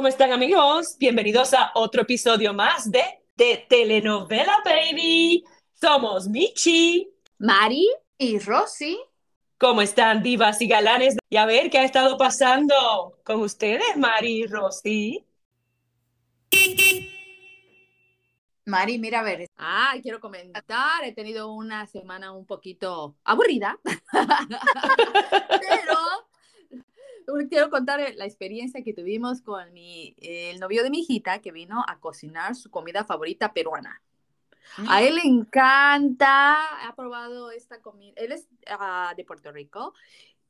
¿Cómo están amigos? Bienvenidos a otro episodio más de, de Telenovela Baby. Somos Michi, Mari y Rosy. ¿Cómo están divas y galanes? Y a ver qué ha estado pasando con ustedes, Mari y Rosy. Mari, mira a ver. Ah, quiero comentar, he tenido una semana un poquito aburrida, pero quiero contar la experiencia que tuvimos con mi, el novio de mi hijita que vino a cocinar su comida favorita peruana. A él le encanta, ha probado esta comida, él es ah, de Puerto Rico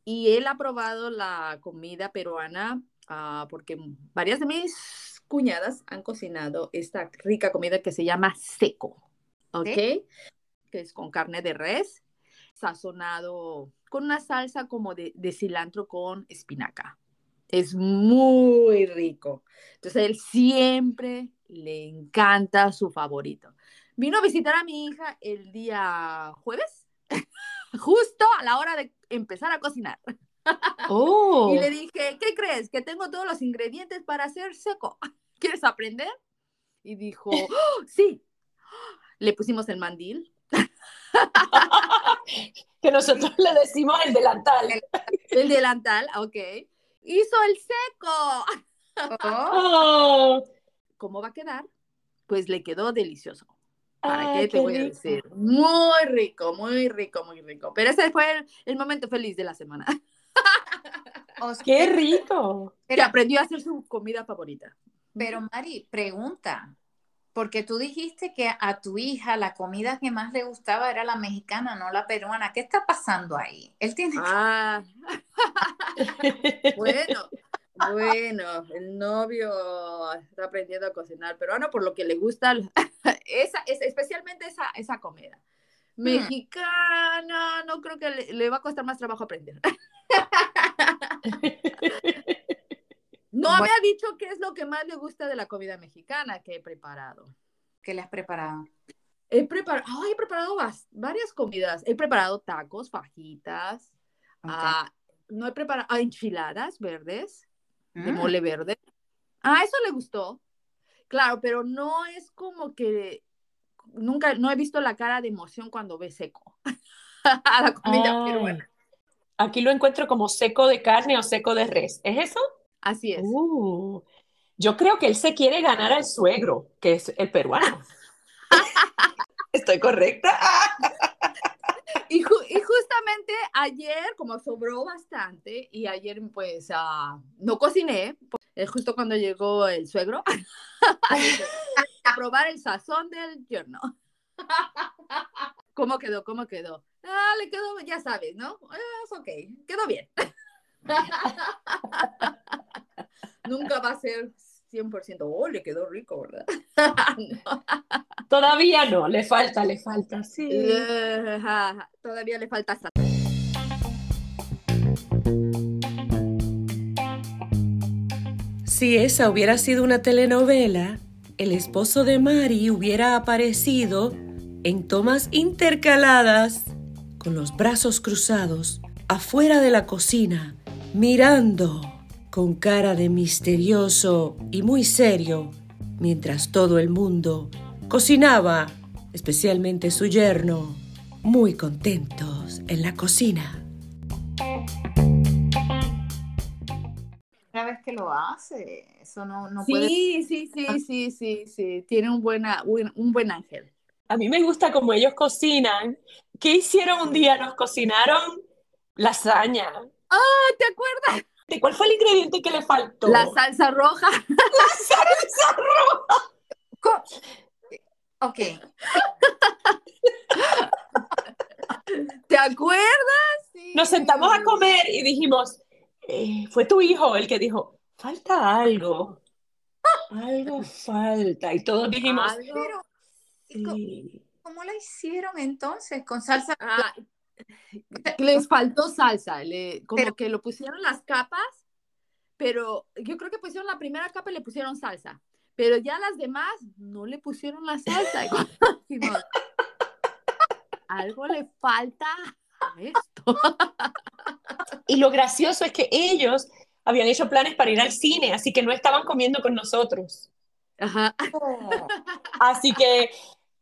y él ha probado la comida peruana ah, porque varias de mis cuñadas han cocinado esta rica comida que se llama seco, ¿ok? Que es con carne de res, sazonado con una salsa como de, de cilantro con espinaca. Es muy rico. Entonces, él siempre le encanta su favorito. Vino a visitar a mi hija el día jueves, justo a la hora de empezar a cocinar. Oh. Y le dije, ¿qué crees? Que tengo todos los ingredientes para hacer seco. ¿Quieres aprender? Y dijo, "Oh, sí. Le pusimos el mandil. Que nosotros le decimos el delantal. El delantal, ok. Hizo el seco. Oh. ¿Cómo va a quedar? Pues le quedó delicioso. ¿Para Ay, qué te qué voy a decir? Muy rico, muy rico, muy rico. Pero ese fue el, el momento feliz de la semana. O sea, ¡Qué rico! Que aprendió a hacer su comida favorita. pero, Mari, pregunta. Porque tú dijiste que a tu hija la comida que más le gustaba era la mexicana, no la peruana. ¿Qué está pasando ahí? Él tiene Ah, bueno, bueno, el novio está aprendiendo a cocinar peruano por lo que le gusta, esa, es, especialmente esa, esa comida. Mexicana, no creo que le, le va a costar más trabajo aprender. No me Bueno. ha dicho qué es lo que más le gusta de la comida mexicana que he preparado. que le has preparado. He preparado, he preparado vas- varias comidas. He preparado tacos, fajitas. Ah, no he preparado ah, enchiladas verdes, de Mm. mole verde. Ah, eso le gustó. Claro, pero no es como que nunca, no he visto la cara de emoción cuando ve seco a la comida Ay. peruana. Aquí lo encuentro como seco de carne o seco de res. ¿Es eso? Así es. Uh, yo creo que él se quiere ganar al suegro, que es el peruano. ¿Estoy correcta? Y, ju- y justamente ayer, como sobró bastante, y ayer pues ah, no cociné, eh, justo cuando llegó el suegro, a probar el sazón del yerno. ¿Cómo quedó? ¿Cómo quedó? Ah, le quedó, ya sabes, ¿no? Ah, Es ok, quedó bien. Nunca va a ser 100%, oh, le quedó rico, ¿verdad? No. Todavía no, le falta, le falta, sí. Todavía le falta sazón. Si esa hubiera sido una telenovela, el esposo de Mari hubiera aparecido en tomas intercaladas, con los brazos cruzados, afuera de la cocina, mirando con cara de misterioso y muy serio, mientras todo el mundo cocinaba, especialmente su yerno, muy contentos en la cocina. Una vez que lo hace, eso no, no puede. Sí, sí, sí, sí, sí, sí. Tiene un, buena, un, un buen ángel. A mí me gusta como ellos cocinan. ¿Qué hicieron un día? Nos cocinaron lasaña. Ah, ¿te acuerdas? ¿De cuál fue el ingrediente que le faltó? La salsa roja. salsa roja. Co- Ok, ¿Te acuerdas? Sí. Nos sentamos a comer y dijimos, eh, fue tu hijo el que dijo, falta algo. Algo falta. Y todos dijimos, Algo- pero ¿y co- sí. ¿cómo la hicieron entonces? Con salsa. Ah, les faltó salsa, le- como Pero- que lo pusieron las capas, pero yo creo que pusieron la primera capa y le pusieron salsa, pero ya las demás no le pusieron la salsa. Dijimos, algo le falta a esto. Y lo gracioso es que ellos habían hecho planes para ir al cine, así que no estaban comiendo con nosotros. Ajá. Así que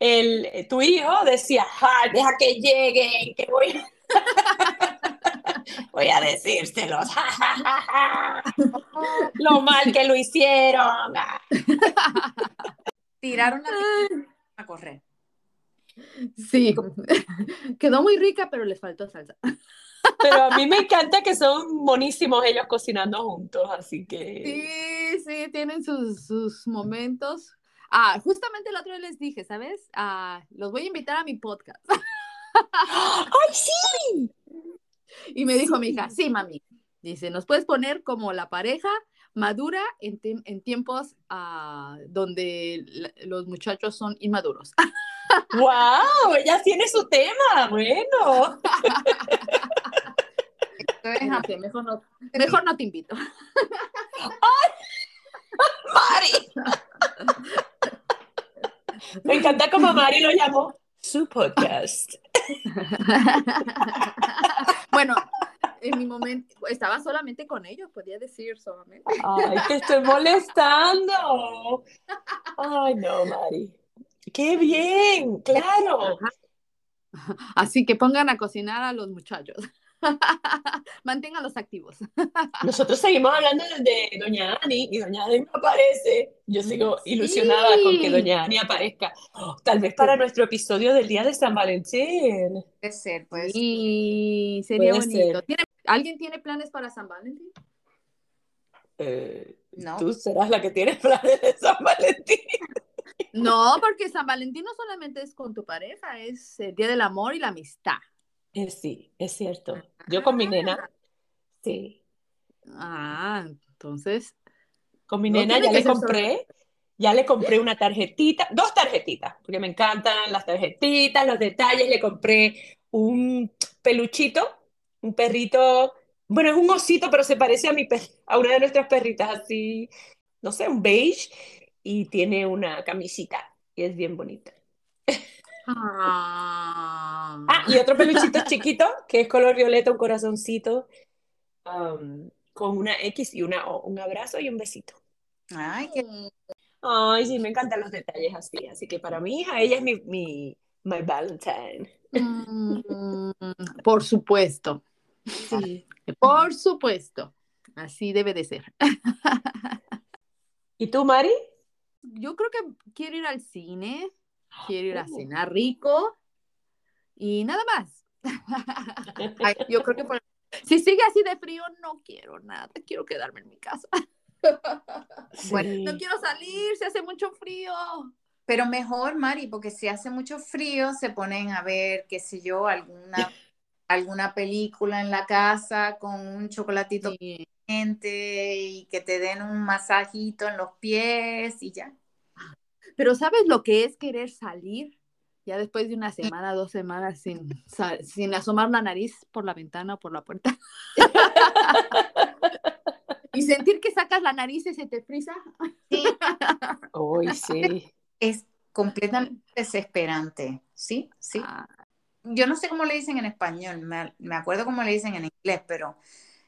el, tu hijo decía, "Ja, deja que lleguen, que voy, voy a decírselos. ja, ja, ja, ja. Lo mal que lo hicieron. tiraron la a correr. Sí, quedó muy rica, pero les faltó salsa. Pero a mí me encanta que son monísimos ellos cocinando juntos, así que... Sí, sí, tienen sus, sus momentos. Ah, justamente el otro día les dije, ¿sabes? Ah, los voy a invitar a mi podcast. ¡Ay, sí! Y me dijo Sí. mi hija, sí, mami. Dice, nos puedes poner como la pareja madura en, en tiempos ah, donde los muchachos son inmaduros. ¡Wow! Ella tiene su tema, bueno. Dije, mejor, no, mejor no te invito. Mari. Me encanta como Mari lo llamó su podcast. bueno, en mi momento estaba solamente con ellos, podía decir solamente. Ay, te estoy molestando. Ay, no, Mari. ¡Qué bien! ¡Claro! Así que pongan a cocinar a los muchachos. Manténganlos activos. Nosotros seguimos hablando de Doña Ani y Doña Ani no aparece. Yo sigo ilusionada con que Doña Ani aparezca. Oh, tal vez para nuestro episodio del Día de San Valentín. Puede ser, pues. Y sería Puede bonito. ser. ¿Tiene- ¿Alguien tiene planes para San Valentín? Eh, No. Tú serás la que tiene planes de San Valentín. No, porque San Valentín no solamente es con tu pareja, es el Día del Amor y la Amistad. Eh, sí, es cierto. Yo con mi nena, sí. Ah, entonces, Con mi No nena ya le compré, ya le compré una tarjetita, dos tarjetitas, porque me encantan las tarjetitas, los detalles. Le compré un peluchito, un perrito, bueno, es un osito, pero se parece a mi per- a una de nuestras perritas, así, no sé, un beige, y tiene una camisita, y es bien bonita. ah, Ah, y otro peluchito chiquito, que es color violeta, un corazoncito, um, con una X y una O, un abrazo y un besito. Ay, qué Ay, sí, me encantan los detalles así. Así que para mi hija, ella es mi, mi, my Valentine. mm, por supuesto, Sí. por supuesto. Así debe de ser. ¿Y tú, Mari? Yo creo que quiero ir al cine, quiero ir a Oh. cenar rico y nada más. Ay, yo creo que por- si sigue así de frío, no quiero nada, quiero quedarme en mi casa. Bueno. No quiero salir, se hace mucho frío. Pero mejor, Mari, porque si hace mucho frío, se ponen a ver, qué sé yo, alguna, alguna película en la casa con un chocolatito Sí. caliente y que te den un masajito en los pies y ya. Pero ¿sabes lo que es querer salir? Ya después de una semana, dos semanas sin, sin asomar la nariz por la ventana o por la puerta. y sentir que sacas la nariz y se te frisa. Sí, Uy, sí. es completamente desesperante. Sí, sí. Ah, Yo no sé cómo le dicen en español, me, me acuerdo cómo le dicen en inglés, pero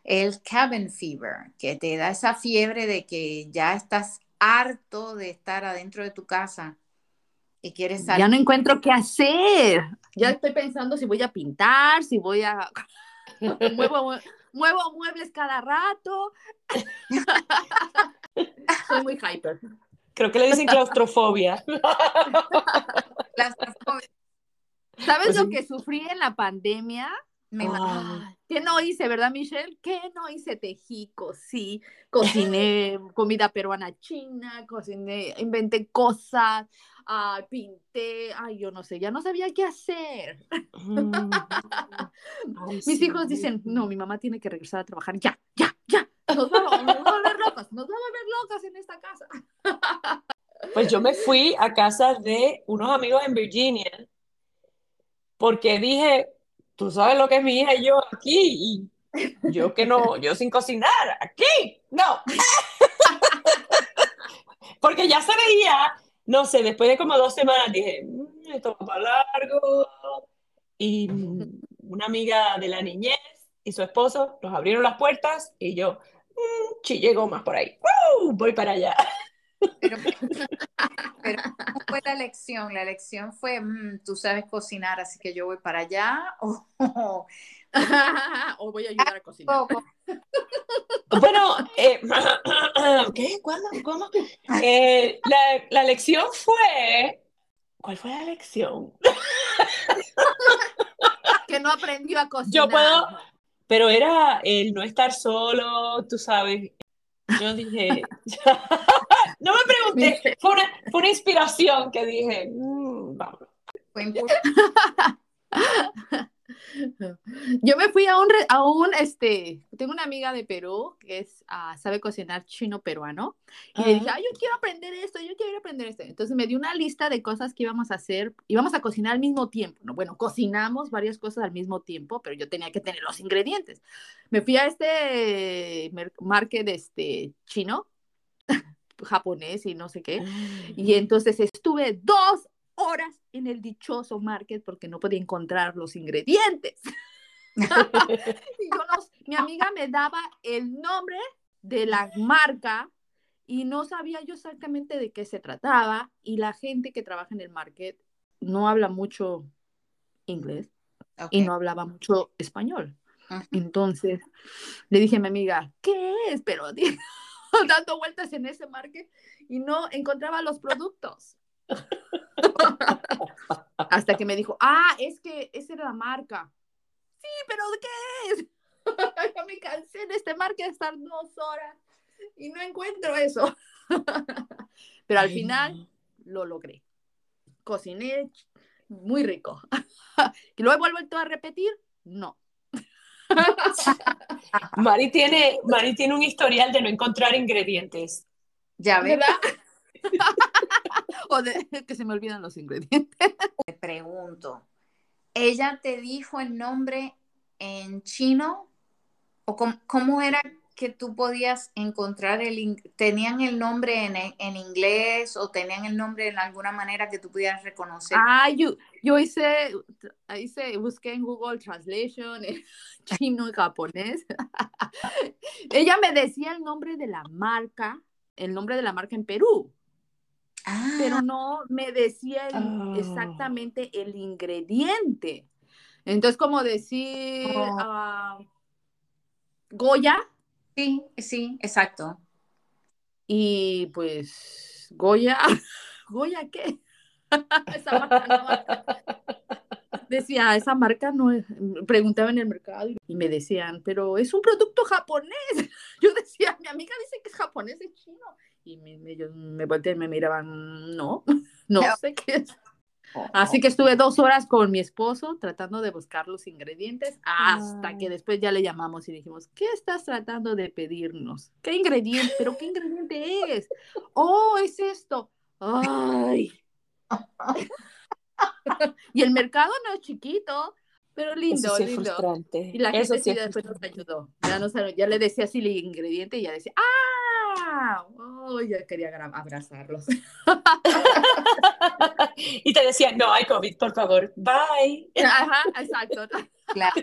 el cabin fever, que te da esa fiebre de que ya estás harto de estar adentro de tu casa y quieres salir. ya no encuentro qué hacer. Ya estoy pensando si voy a pintar, si voy a... muevo, muevo muebles cada rato. Soy muy hyper. Creo que le dicen claustrofobia. Claustrofobia, ¿Sabes Pues lo que sufrí en la pandemia? Me imagino. Ay, ¿Qué no hice, verdad, Michelle? ¿Qué no hice? Tejí, cosí, cociné comida peruana china, cociné, inventé cosas, ah, pinté, ay, yo no sé, ya no sabía qué hacer. mm. Ay, Mis sí. hijos dicen, no, mi mamá tiene que regresar a trabajar, ya, ya, ya. Nos vamos, nos vamos a volver locas, nos vamos a volver locas en esta casa. Pues yo me fui a casa de unos amigos en Virginia porque dije, tú sabes lo que es mi hija y yo aquí, y yo que no, yo sin cocinar, aquí, no. Porque ya se veía, no sé, después de como dos semanas dije, "Mm, esto va para largo. Y una amiga de la niñez y su esposo nos abrieron las puertas y yo, mm, llegó más por ahí. Voy para allá. Pero, pero, ¿cómo fue la elección? La elección fue, mm, tú sabes cocinar, así que yo voy para allá, o, o voy a ayudar a cocinar. Bueno, eh, ¿qué? ¿Cuándo? ¿Cómo? Eh, la, la lección fue, ¿cuál fue la lección? que no aprendió a cocinar. Yo puedo, pero era el no estar solo, tú sabes. Yo dije, no me pregunté, fue una, fue una inspiración que dije, mm, vamos. Yo me fui a un, a un, este, tengo una amiga de Perú que es, ah, sabe cocinar chino peruano y le dije, yo quiero aprender esto, yo quiero aprender esto. Entonces me dio una lista de cosas que íbamos a hacer, íbamos a cocinar al mismo tiempo, ¿no? Bueno, cocinamos varias cosas al mismo tiempo, pero yo tenía que tener los ingredientes. Me fui a este market este, chino, japonés y no sé qué, y ah. entonces estuve dos horas en el dichoso market porque no podía encontrar los ingredientes. y mi amiga me daba el nombre de la marca y no sabía yo exactamente de qué se trataba y la gente que trabaja en el market no habla mucho inglés y no hablaba mucho español. Entonces le dije a mi amiga, ¿qué es? Pero dando vueltas en ese market y no encontraba los productos. Hasta que me dijo, ah, es que esa era la marca. Sí, pero ¿qué es? ya me cansé de este marca de estar dos horas y no encuentro eso. pero al final lo logré. Cociné muy rico. ¿Y lo he vuelto a repetir? No. Mari tiene, Mari tiene un historial de no encontrar ingredientes. Ya ves. o de que se me olvidan los ingredientes. Te pregunto, ¿ella te dijo el nombre en chino? ¿O cómo, era que tú podías encontrar el, tenían el nombre en, en, inglés o tenían el nombre en alguna manera que tú pudieras reconocer? Ah, yo, yo hice, hice, busqué en Google Translation, chino y japonés. Ella me decía el nombre de la marca, el nombre de la marca en Perú pero ah. no me decía oh. exactamente el ingrediente. Entonces, como decir oh. ah, Goya. Sí, sí, exacto. Y pues, Goya, ¿Goya qué? esa marca Decía, esa marca no es, preguntaba en el mercado y me decían, pero es un producto japonés. Yo decía, mi amiga dice que es japonés, es chino y me, me, me volteé y me miraban, no, no sé qué es. Oh, Así oh. que estuve dos horas con mi esposo tratando de buscar los ingredientes hasta que después ya le llamamos y dijimos, ¿qué estás tratando de pedirnos? ¿Qué ingrediente? ¿Pero qué ingrediente es? Oh, es esto. Ay. y el mercado no es chiquito, pero lindo, lindo. Y la gente sí, después nos ayudó. Ya, ya le decía así el ingrediente y ya decía, ¡ah! Oh, ya quería abrazarlos. y te decían, no hay COVID, por favor, bye. Ajá, exacto. Claro.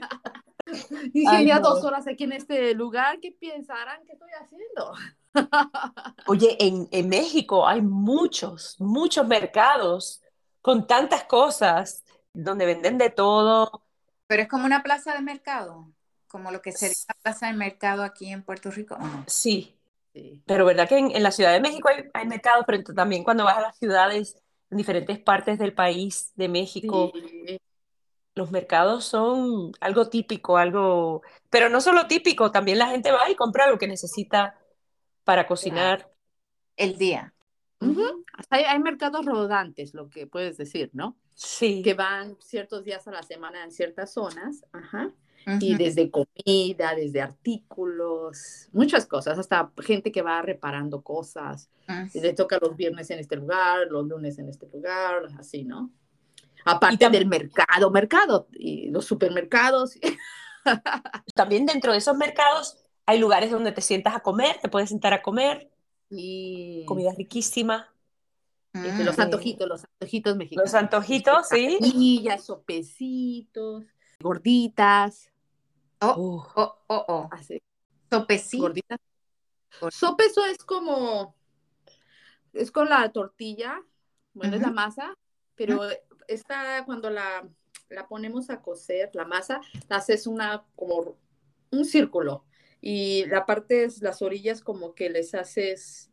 Y ya dos horas aquí en este lugar, ¿qué pensarán que estoy haciendo? Oye, en, en México hay muchos, muchos mercados con tantas cosas donde venden de todo. Pero es como una plaza de mercado, como lo que sería la plaza de mercado aquí en Puerto Rico. Sí, pero verdad que en, la Ciudad de México hay, hay, mercados, pero también cuando vas a las ciudades en diferentes partes del país de México, los mercados son algo típico, algo, pero no solo típico, también la gente va y compra lo que necesita para cocinar. El día. hay, hay, mercados rodantes, lo que puedes decir, ¿no? Sí. Que van ciertos días a la semana en ciertas zonas. Ajá y desde comida, desde artículos, muchas cosas, hasta gente que va reparando cosas. Ah, le toca los viernes en este lugar, los lunes en este lugar, así, ¿no? Aparte del mercado, mercado, y los supermercados. también dentro de esos mercados hay lugares donde te sientas a comer, te puedes sentar a comer. Y... Comida riquísima. Este, los antojitos, los antojitos mexicanos. Los antojitos, sí. Y sopecitos, gorditas. Oh, oh, oh, oh. Así. Sopecitos. Sopeso es como, es con la tortilla, bueno, es la masa, pero esta cuando la, la ponemos a cocer, la masa, la haces una, como un círculo y la parte, es- las orillas como que les haces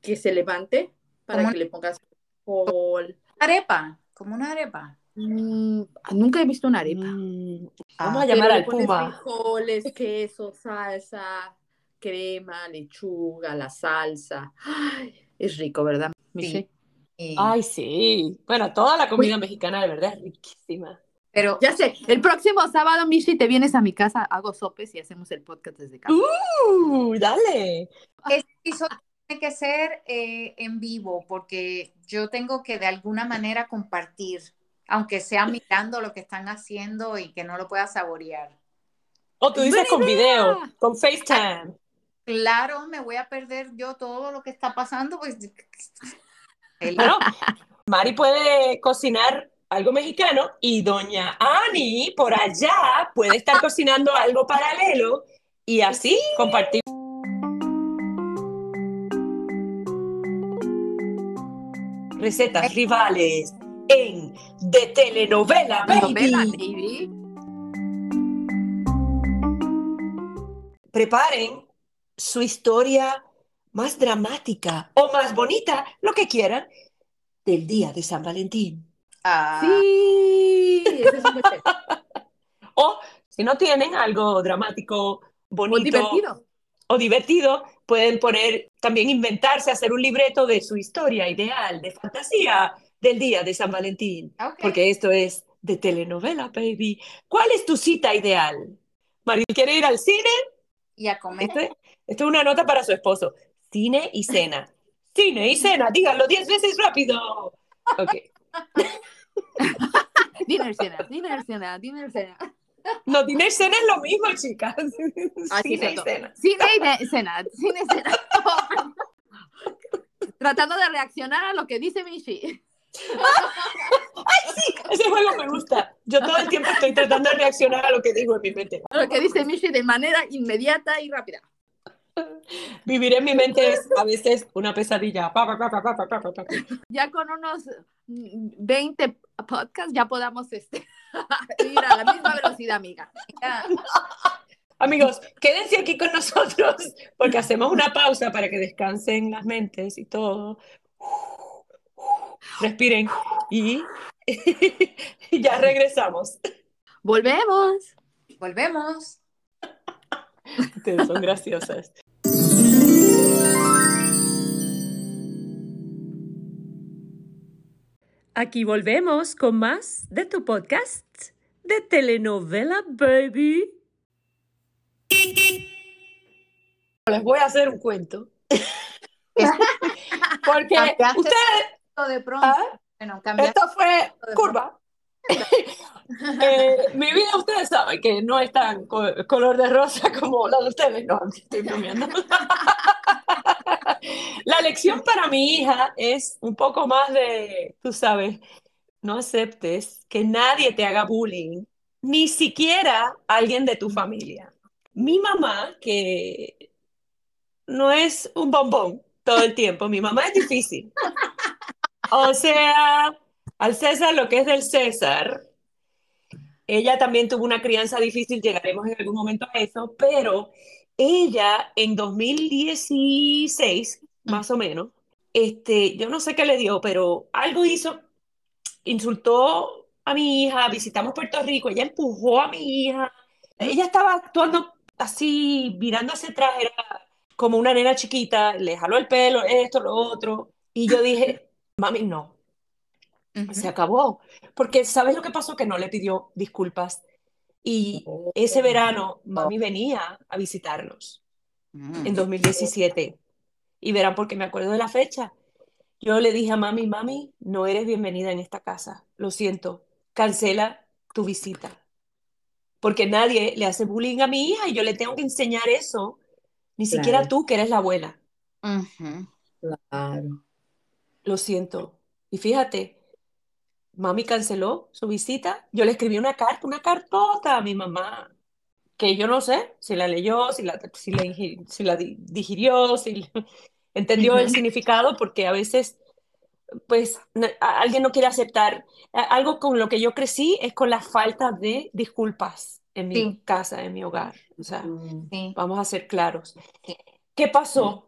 que se levante para que le pongas frijol. Arepa, como una arepa. Mm, nunca he visto una arepa. Mm, Ah, vamos a Pero llamar al Puma. frijoles, queso, salsa, crema, lechuga, la salsa. Ay, es rico, ¿verdad, Michi? Y- Ay, sí. Bueno, toda la comida mexicana de verdad es riquísima. pero Ya sé, el próximo sábado, Michi, te vienes a mi casa, hago sopes y hacemos el podcast desde casa. Uh, dale. este episodio tiene que ser eh, en vivo porque yo tengo que de alguna manera compartir, aunque sea mirando lo que están haciendo y que no lo pueda saborear. O tú dices con idea. video, con FaceTime. Claro, me voy a perder yo todo lo que está pasando, pues Bueno, Mari puede cocinar algo mexicano y doña Ani por allá puede estar cocinando algo paralelo y así compartir. Recetas rivales en De Telenovela, baby. Preparen su historia más dramática o más bonita, lo que quieran, del día de San Valentín. Ah, Sí, es un. O si no tienen algo dramático, O bonito divertido. o divertido, pueden poner, también inventarse, hacer un libreto de su historia ideal, de fantasía del día de San Valentín. Porque esto es de telenovela, baby. ¿Cuál es tu cita ideal? Maril quiere ir al cine. Y a comer. Esto es, esto es una nota para su esposo. Cine y cena. Cine y cena, díganlo diez veces rápido. Ok. Dinner cena, dinner cena, dinner cena. No, dinner cena es lo mismo, chicas. Ah, sí, Cine y cena. Cine y cena, cine y cena. Tratando de reaccionar a lo que dice Michi. Ese juego me gusta. Yo todo el tiempo estoy tratando de reaccionar a lo que digo en mi mente. Lo que dice Michi de manera inmediata y rápida. Vivir en mi mente es a veces una pesadilla. Ya con unos mm, 20 podcasts ya podamos este, ir a la misma velocidad, amiga. Ya. Amigos, quédense aquí con nosotros porque hacemos una pausa para que descansen las mentes y todo. Respiren y y ya regresamos. Volvemos. Volvemos. Ustedes son graciosas. Aquí volvemos con más de tu podcast de telenovela, baby. Les voy a hacer un cuento. Porque ustedes, De pronto. ¿ah? Bueno, esto fue curva. Eh, mi vida, ustedes saben que no es tan co- color de rosa como la de ustedes. No, estoy bromeando. La lección para mi hija es un poco más de, tú sabes, no aceptes que nadie te haga bullying, ni siquiera alguien de tu familia. Mi mamá, que no es un bombón todo el tiempo, mi mamá es difícil. O sea, al César lo que es del César. Ella también tuvo una crianza difícil, llegaremos en algún momento a eso, pero ella en 2016, más o menos, este, yo no sé qué le dio, pero algo hizo, insultó a mi hija, visitamos Puerto Rico, ella empujó a mi hija, ella estaba actuando así, mirando hacia atrás, era como una nena chiquita, le jaló el pelo, esto, lo otro, y yo dije, mami, no, se acabó. Porque ¿sabes lo que pasó? Que no le pidió disculpas. Y ese verano, mami venía a visitarnos Mm. en 2017. Y verán porque me acuerdo de la fecha. Yo le dije a mami, mami, no eres bienvenida en esta casa. Lo siento, cancela tu visita. Porque nadie le hace bullying a mi hija y yo le tengo que enseñar eso. Ni siquiera tú, que eres la abuela. Claro. Lo siento. Y fíjate, mami canceló su visita. Yo le escribí una carta, una cartota a mi mamá. que yo no sé si la leyó, si la, si la, si la digirió, si entendió el significado, porque a veces pues alguien no quiere aceptar. Algo con lo que yo crecí es con la falta de disculpas en mi casa, en mi hogar. O sea, mm. vamos a ser claros. ¿Qué pasó?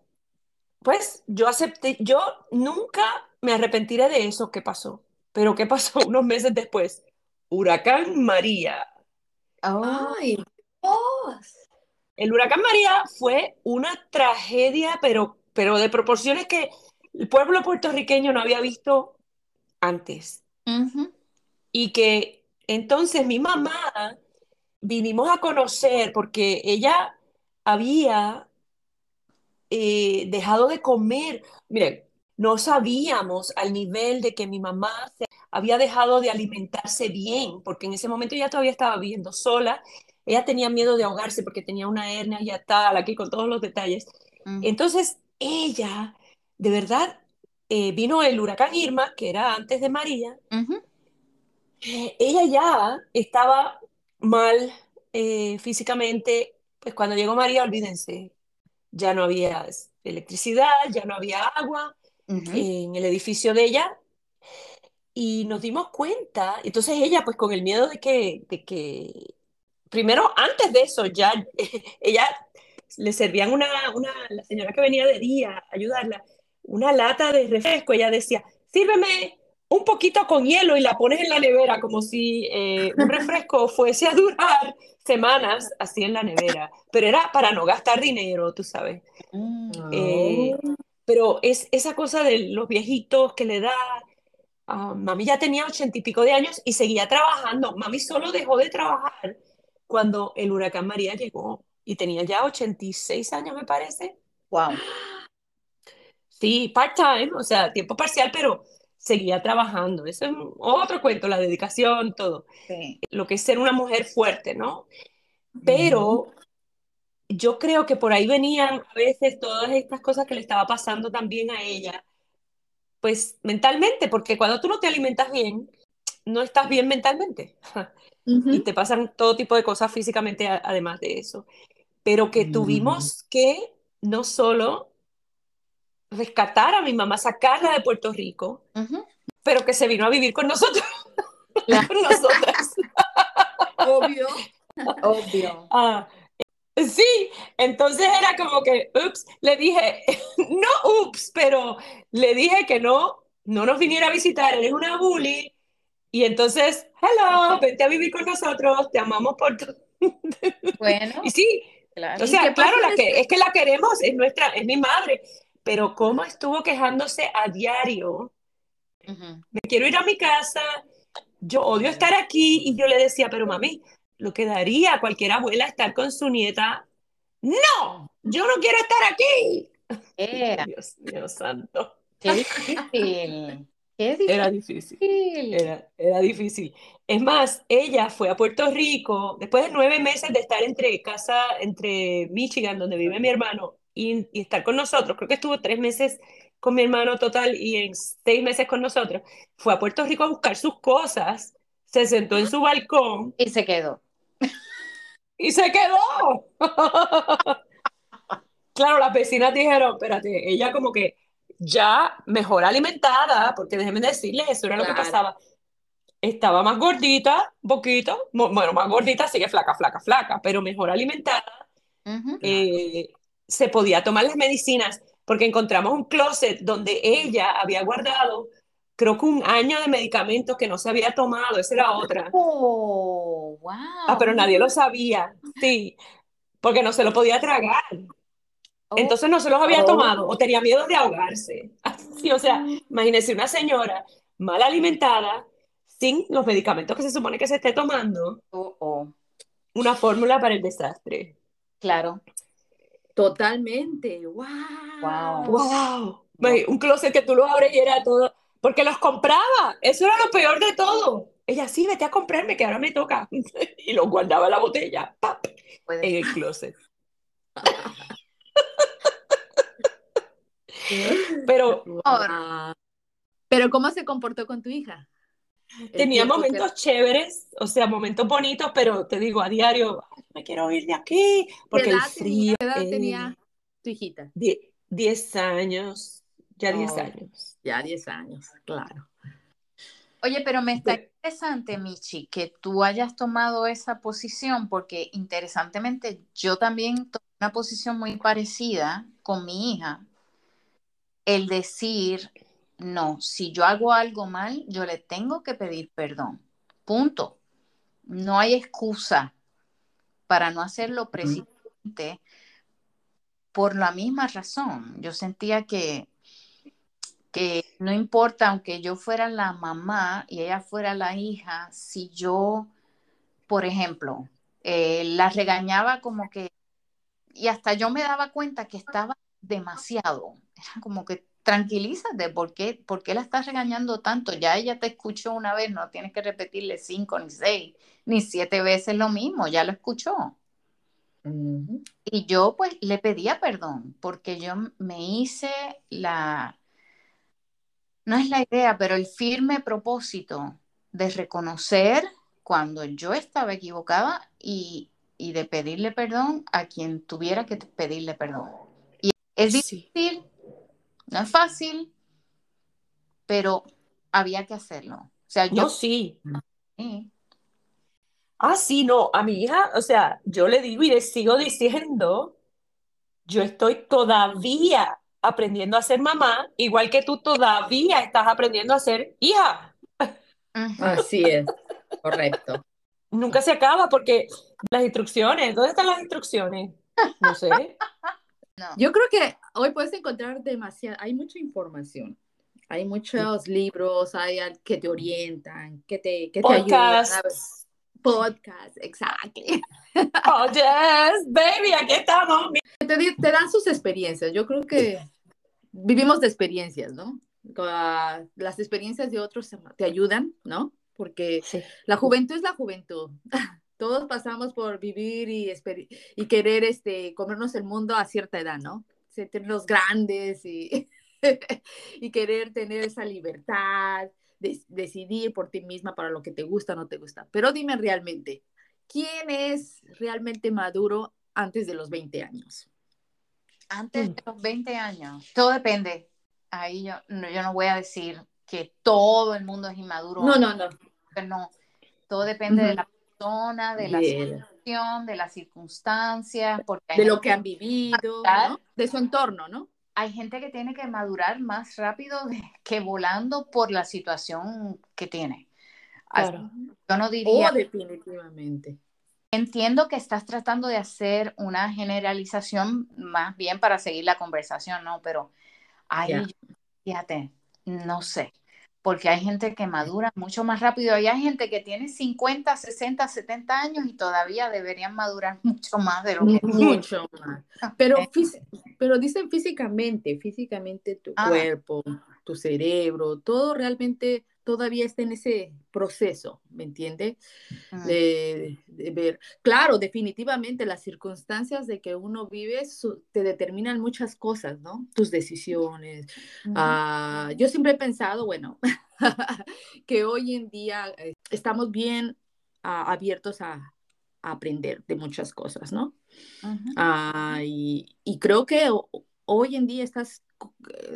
Pues yo acepté, yo nunca me arrepentiré de eso que pasó. Pero ¿qué pasó unos meses después? Huracán María. ¡Ay, El huracán María fue una tragedia, pero, pero de proporciones que el pueblo puertorriqueño no había visto antes. Y que entonces mi mamá vinimos a conocer porque ella había eh, dejado de comer. Miren, no sabíamos al nivel de que mi mamá había dejado de alimentarse bien, porque en ese momento ella todavía estaba viviendo sola. Ella tenía miedo de ahogarse porque tenía una hernia y tal, aquí con todos los detalles. Entonces, ella de verdad, eh, vino el huracán Irma, que era antes de María. Eh, ella ya estaba mal eh, físicamente, pues cuando llegó María, olvídense, ya no había electricidad, ya no había agua en el edificio de ella. Y nos dimos cuenta, entonces ella pues con el miedo de que, de que primero antes de eso ya ella le servían una, una, la señora que venía de día a ayudarla, una lata de refresco, ella decía, sírveme un poquito con hielo y la pones en la nevera, como si eh, un refresco fuese a durar semanas así en la nevera. Pero era para no gastar dinero, tú sabes. Mm. Eh, pero es esa cosa de los viejitos que le da... Ah, mami ya tenía ochenta y pico de años y seguía trabajando. Mami solo dejó de trabajar cuando el huracán María llegó y tenía ya 86 años, me parece. Wow. Sí, part-time, o sea, tiempo parcial, pero seguía trabajando. Eso es otro cuento, la dedicación, todo. Lo que es ser una mujer fuerte, ¿no? Pero yo creo que por ahí venían a veces todas estas cosas que le estaba pasando también a ella, pues mentalmente, porque cuando tú no te alimentas bien, no estás bien mentalmente. Y te pasan todo tipo de cosas físicamente además de eso. Pero que tuvimos que no solo rescatar a mi mamá, sacarla de Puerto Rico, pero que se vino a vivir con nosotros. con nosotras. Obvio. Obvio. Ah, sí, entonces era como que, ups, le dije, no ups, pero le dije que no, no nos viniera a visitar, eres una bully. Y entonces, hello, vente a vivir con nosotros, te amamos por todo. Bueno. Y sí, claro. o sea, claro, la que, es que la queremos, es nuestra, es mi madre, pero cómo estuvo quejándose a diario. Me quiero ir a mi casa, yo odio estar aquí y yo le decía, pero mami, lo que daría a cualquier abuela estar con su nieta. No, yo no quiero estar aquí. Dios mío santo. Qué difícil. Era difícil. Era, era, difícil. Es más, ella fue a Puerto Rico después de nueve meses de estar entre casa, entre Michigan, donde vive mi hermano, y, estar con nosotros. Creo que estuvo tres meses con mi hermano total y en seis meses con nosotros. Fue a Puerto Rico a buscar sus cosas, se sentó en su balcón. Y se quedó. Y se quedó. claro, las vecinas dijeron, espérate, ella como que ya mejor alimentada, porque déjenme decirles, eso era lo que pasaba. Estaba más gordita, un poquito, bueno, más gordita, sigue flaca, flaca, flaca, pero mejor alimentada se podía tomar las medicinas, porque encontramos un closet donde ella había guardado, creo que un año de medicamentos que no se había tomado, esa era otra. Oh, wow. Ah, pero nadie lo sabía, sí, porque no se lo podía tragar. Oh. Entonces no se los había tomado o tenía miedo de ahogarse. Así, o sea, imagínese una señora mal alimentada, sin los medicamentos que se supone que se esté tomando. Oh, oh. Una fórmula para el desastre. Claro. Totalmente. ¡Wow! ¡Wow! Un closet que tú lo abres y era todo. Porque los compraba. Eso era lo peor de todo. Ella, sí, vete a comprarme, que ahora me toca. y los guardaba en la botella. ¡pap! En el closet. Pero. Pero, ¿cómo se comportó con tu hija? Tenía momentos chéveres, o sea, momentos bonitos, pero te digo, a diario, me quiero ir de aquí, porque el frío... ¿Qué edad tenía tu hijita? 10 años, ya 10 años. Ya 10 años, claro. Oye, pero me está interesante, Michi, que tú hayas tomado esa posición, porque interesantemente yo también tomé una posición muy parecida con mi hija. El decir, no, si yo hago algo mal, yo le tengo que pedir perdón. Punto. No hay excusa para no hacerlo precisamente por la misma razón. Yo sentía que que no importa, aunque yo fuera la mamá y ella fuera la hija, si yo, por ejemplo, eh, la regañaba como que, y hasta yo me daba cuenta que estaba demasiado, era como que tranquilízate, ¿por qué, ¿por qué la estás regañando tanto? Ya ella te escuchó una vez, no tienes que repetirle cinco, ni seis, ni siete veces lo mismo, ya lo escuchó. Y yo pues le pedía perdón porque yo me hice la, no es la idea, pero el firme propósito de reconocer cuando yo estaba equivocada y, de pedirle perdón a quien tuviera que pedirle perdón. Y es difícil, no es fácil, pero había que hacerlo. O sea, yo no, sí. Ah, sí, no, a mi hija, o sea, yo le digo y le sigo diciendo, yo estoy todavía aprendiendo a ser mamá, igual que tú todavía estás aprendiendo a ser hija. Así es, correcto. Nunca se acaba porque las instrucciones, ¿dónde están las instrucciones? No sé. Yo creo que hoy puedes encontrar demasiada, hay mucha información. Hay muchos libros, hay que te orientan, que te, que te ayudan. Podcast, exacto. Oh, yes, baby, aquí estamos. Te, te, dan sus experiencias. Yo creo que vivimos de experiencias, ¿no? Las experiencias de otros te ayudan, ¿no? Porque la juventud es la juventud. Todos pasamos por vivir y, y querer este, comernos el mundo a cierta edad, ¿no? Sentirnos grandes y, y querer tener esa libertad, de, decidir por ti misma para lo que te gusta o no te gusta. Pero dime realmente, ¿quién es realmente maduro antes de los 20 años? Antes mm. de los 20 años, todo depende. Ahí yo no, yo no voy a decir que todo el mundo es inmaduro. No, no, no. No, todo depende de la persona, de la situación, de las circunstancias. Porque de lo que han vivido, de su entorno, ¿no? hay gente que tiene que madurar más rápido que volando por la situación que tiene. Claro. Yo no diría. Oh, definitivamente. Entiendo que estás tratando de hacer una generalización más bien para seguir la conversación, ¿no? Pero ahí, fíjate, no sé porque hay gente que madura mucho más rápido y hay gente que tiene 50, 60, 70 años y todavía deberían madurar mucho más de lo que mucho más. Pero, pero dicen físicamente, físicamente tu ah. cuerpo, tu cerebro, todo realmente todavía está en ese proceso, ¿me entiendes? Mm. De, ver, claro, definitivamente las circunstancias de que uno vive te determinan muchas cosas, ¿no? Tus decisiones. Ah, yo siempre he pensado, bueno, que hoy en día eh, estamos bien ah, abiertos a, aprender de muchas cosas, ¿no? Ah, y, y, creo que hoy en día estás,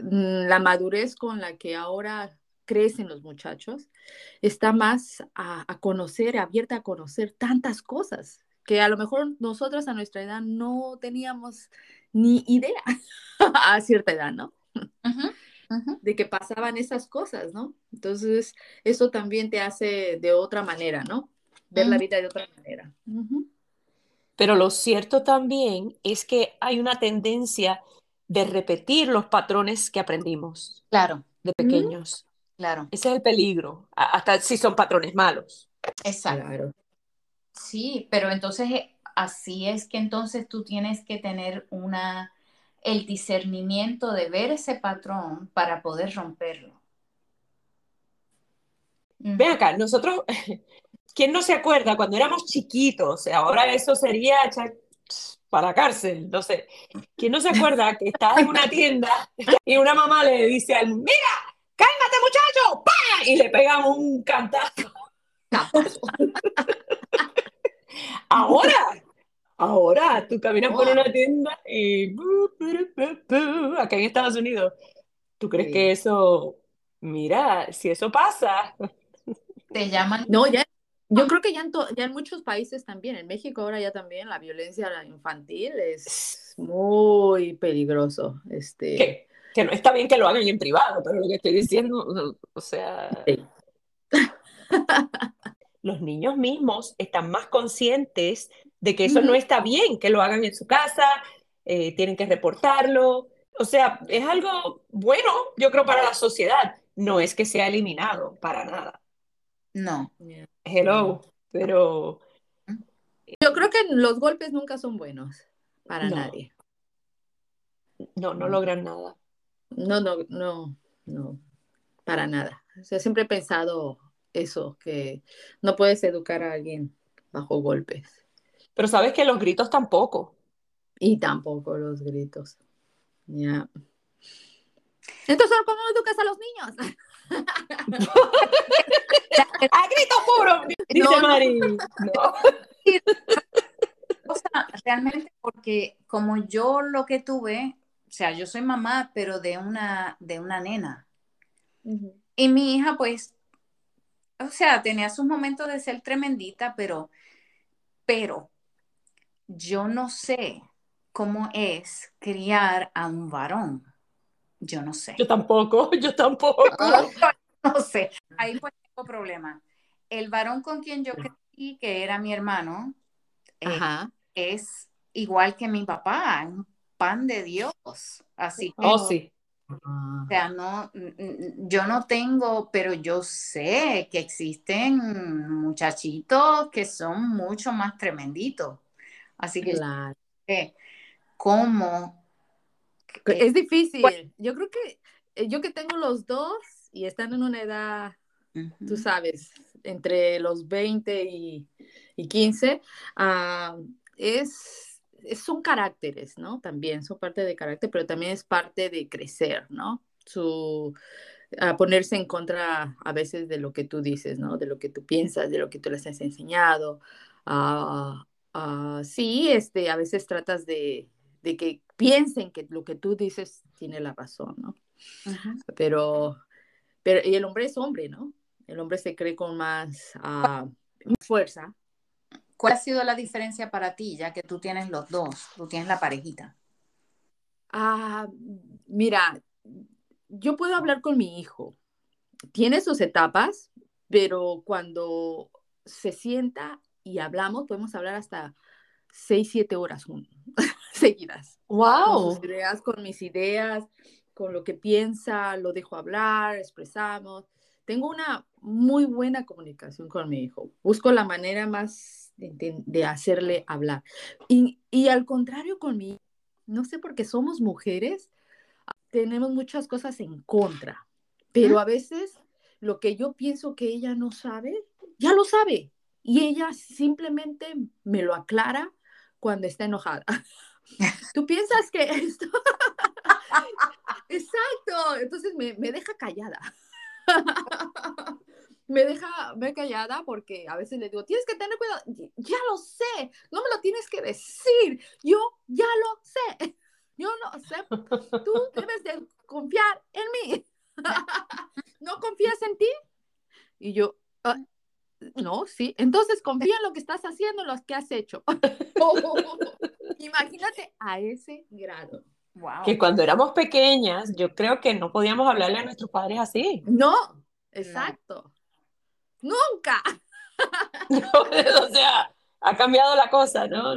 mm, la madurez con la que ahora crecen los muchachos, está más a, conocer, abierta a conocer tantas cosas que a lo mejor nosotros a nuestra edad no teníamos ni idea a cierta edad, ¿no? De que pasaban esas cosas, ¿no? Entonces, eso también te hace de otra manera, ¿no? Ver la vida de otra manera. Pero lo cierto también es que hay una tendencia de repetir los patrones que aprendimos. Claro. De pequeños. Claro. Ese es el peligro, hasta si son patrones malos. Exacto. Sí, pero entonces eh, así es que entonces tú tienes que tener una el discernimiento de ver ese patrón para poder romperlo. Ven acá, nosotros, ¿quién no se acuerda cuando éramos chiquitos? Ahora eso sería para cárcel, no sé. ¿Quién no se acuerda que estás en una tienda y una mamá le dice al, mira, cálmate muchacho, ¡Pah! y le pegamos un cantazo. ahora, ahora, tú caminas por una tienda y acá en Estados Unidos, ¿tú crees Sí. que eso, mira, si eso pasa, Te llaman. No, ya, yo creo que ya en, to- ya en muchos países también, en México ahora ya también la violencia infantil es muy peligroso. Este, que, que no está bien que lo hagan en privado, pero lo que estoy diciendo, o sea, Sí. los niños mismos están más conscientes de que eso no está bien, que lo hagan en su casa, eh, tienen que reportarlo. O sea, es algo bueno, yo creo, para la sociedad. No es que sea eliminado, para nada. No. Hello, pero Yo creo que los golpes nunca son buenos para No. nadie. no, no logran nada. No, no, no, no, para nada. O sea, siempre he pensado eso, que no puedes educar a alguien bajo golpes. Pero sabes que los gritos tampoco. Y tampoco los gritos. Ya. Entonces, ¿cómo educas a los niños? ¡A grito puro! Dice No, no. Mari. No. O sea, realmente porque como yo lo que tuve, o sea, yo soy mamá, pero de una, de una nena. Y mi hija, pues, o sea, tenía sus momentos de ser tremendita, pero, pero yo no sé cómo es criar a un varón. Yo no sé. Yo tampoco, yo tampoco. No sé. Ahí pues tengo problema. El varón con quien yo crecí, que era mi hermano, eh, Ajá. es igual que mi papá, un pan de Dios. Así que, Oh, sí. o sea, no, yo no tengo, pero yo sé que existen muchachitos que son mucho más tremenditos. Así que Claro. sé cómo. Es difícil. Yo creo que eh, yo que tengo los dos y están en una edad, tú sabes, entre los 20 y, y 15, ah, es- son caracteres, ¿no? También son parte de carácter, pero también es parte de crecer, ¿no? Su, a ponerse en contra a veces de lo que tú dices, ¿no? De lo que tú piensas, de lo que tú les has enseñado. Ah, ah, sí, este, a veces tratas de, de que piensen que lo que tú dices tiene la razón, ¿no? Pero, pero y el hombre es hombre, ¿no? El hombre se cree con más ah, fuerza. ¿Cuál ha sido la diferencia para ti, ya que tú tienes los dos, tú tienes la parejita? Ah, mira, yo puedo hablar con mi hijo. Tiene sus etapas, pero cuando se sienta y hablamos, podemos hablar hasta seis, siete horas jun- seguidas. ¡Wow! ideas, con mis ideas, con lo que piensa, lo dejo hablar, expresamos. Tengo una muy buena comunicación con mi hijo. Busco la manera más de, hacerle hablar. Y, y al contrario con mi no sé por qué somos mujeres, tenemos muchas cosas en contra, pero a veces lo que yo pienso que ella no sabe, ya lo sabe. Y ella simplemente me lo aclara cuando está enojada. Tú piensas que esto... Exacto, entonces me, me deja callada. me deja me callada porque a veces le digo, tienes que tener cuidado, "Y- ya lo sé, no me lo tienes que decir, yo ya lo sé, yo lo sé, tú debes de confiar en mí, ¿no confías en ti? Y yo, "Ah, no, sí, entonces confía en lo que estás haciendo, en lo que has hecho. Imagínate a ese grado. Wow. Que cuando éramos pequeñas, yo creo que no podíamos hablarle a nuestros padres así. No, exacto. Nunca. o sea, ha cambiado la cosa, ¿no?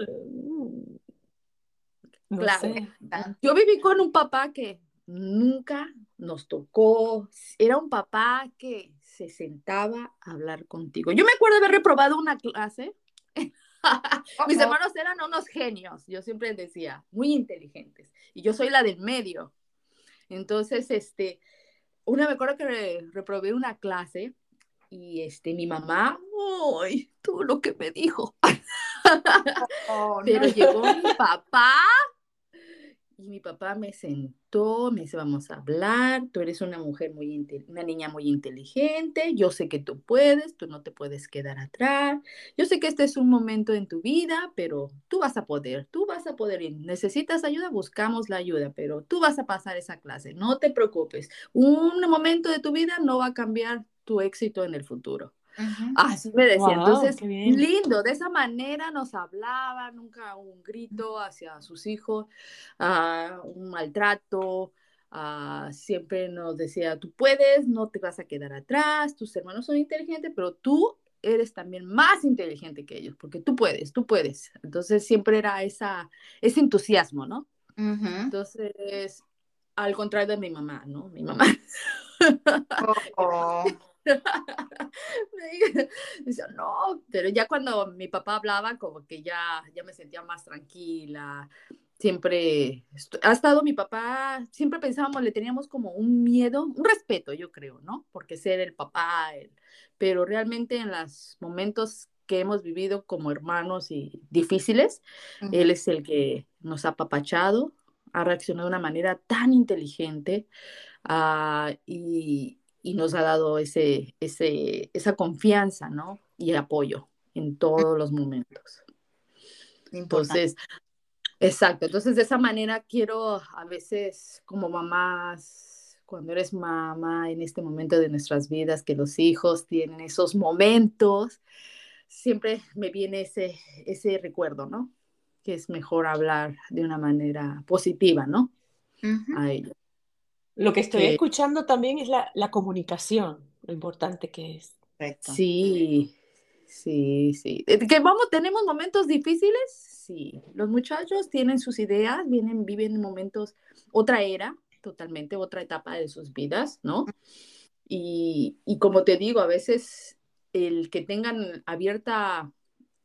No Claro. sé. Yo viví con un papá que nunca nos tocó. Era un papá que se sentaba a hablar contigo. Yo me acuerdo de haber reprobado una clase. Mis hermanos eran unos genios, yo siempre decía, muy inteligentes. Y yo soy la del medio. Entonces, este, una me acuerdo que re- reprobé una clase y este, mi mamá, ¡ay! Todo lo que me dijo. Oh, no. Pero llegó mi papá y mi papá me sentó, me dice, vamos a hablar, tú eres una mujer muy, una niña muy inteligente, yo sé que tú puedes, tú no te puedes quedar atrás, yo sé que este es un momento en tu vida, pero tú vas a poder, tú vas a poder, necesitas ayuda, buscamos la ayuda, pero tú vas a pasar esa clase, no te preocupes, un momento de tu vida no va a cambiar tu éxito en el futuro. Así me decía. Entonces, lindo, de esa manera nos hablaba, nunca un grito hacia sus hijos, uh, un maltrato. Uh, siempre nos decía, tú puedes, no te vas a quedar atrás, tus hermanos son inteligentes, pero tú eres también más inteligente que ellos, porque tú puedes, tú puedes. Entonces siempre era esa, ese entusiasmo, ¿no? Entonces, al contrario de mi mamá, ¿no? Mi mamá. Oh. Dice, no, pero ya cuando mi papá hablaba, como que ya, ya me sentía más tranquila. Siempre ha estado mi papá, siempre pensábamos, le teníamos como un miedo, un respeto, yo creo, ¿no? Porque ser el papá, pero realmente en los momentos que hemos vivido como hermanos y difíciles, él es el que nos ha apapachado, ha reaccionado de una manera tan inteligente uh, y, y nos ha dado ese, ese, esa confianza, ¿no? Y apoyo en todos los momentos. Entonces, exacto. Entonces, de esa manera quiero a veces como mamás, cuando eres mamá en este momento de nuestras vidas, que los hijos tienen esos momentos, siempre me viene ese, ese recuerdo, ¿no? Que es mejor hablar de una manera positiva, ¿no? A ellos. Lo que estoy escuchando también es la, la, comunicación, lo importante que es. Sí, sí, sí. Que vamos, tenemos momentos difíciles, sí. Los muchachos tienen sus ideas, vienen, viven momentos, otra era, totalmente otra etapa de sus vidas, ¿no? Y, y como te digo, a veces el que tengan abierta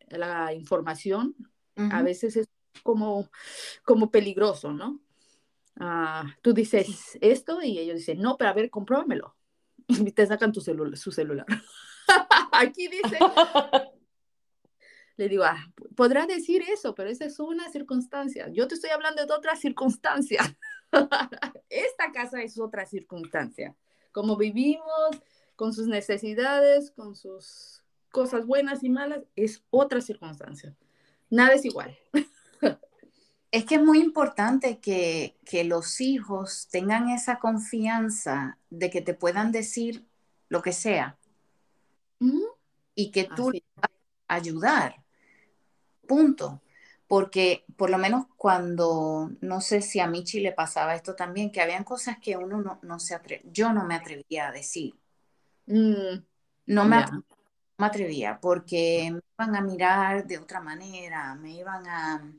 la información, a veces es como, como peligroso, ¿no? Ah, tú dices esto y ellos dicen, no, pero a ver, compruébamelo. Y te sacan tu su celular. Aquí dice. Le digo, ah, podrá decir eso, pero esa es una circunstancia. Yo te estoy hablando de otra circunstancia. Esta casa es otra circunstancia. Como vivimos, con sus necesidades, con sus cosas buenas y malas, es otra circunstancia. Nada es igual. Es que es muy importante que, los hijos tengan esa confianza de que te puedan decir lo que sea y que tú les vas a ayudar. Punto. Porque por lo menos cuando, no sé si a Michi le pasaba esto también, que habían cosas que uno no, se atrevía, yo no me atrevía a decir. Mm, no me, me atrevía porque me iban a mirar de otra manera, me iban a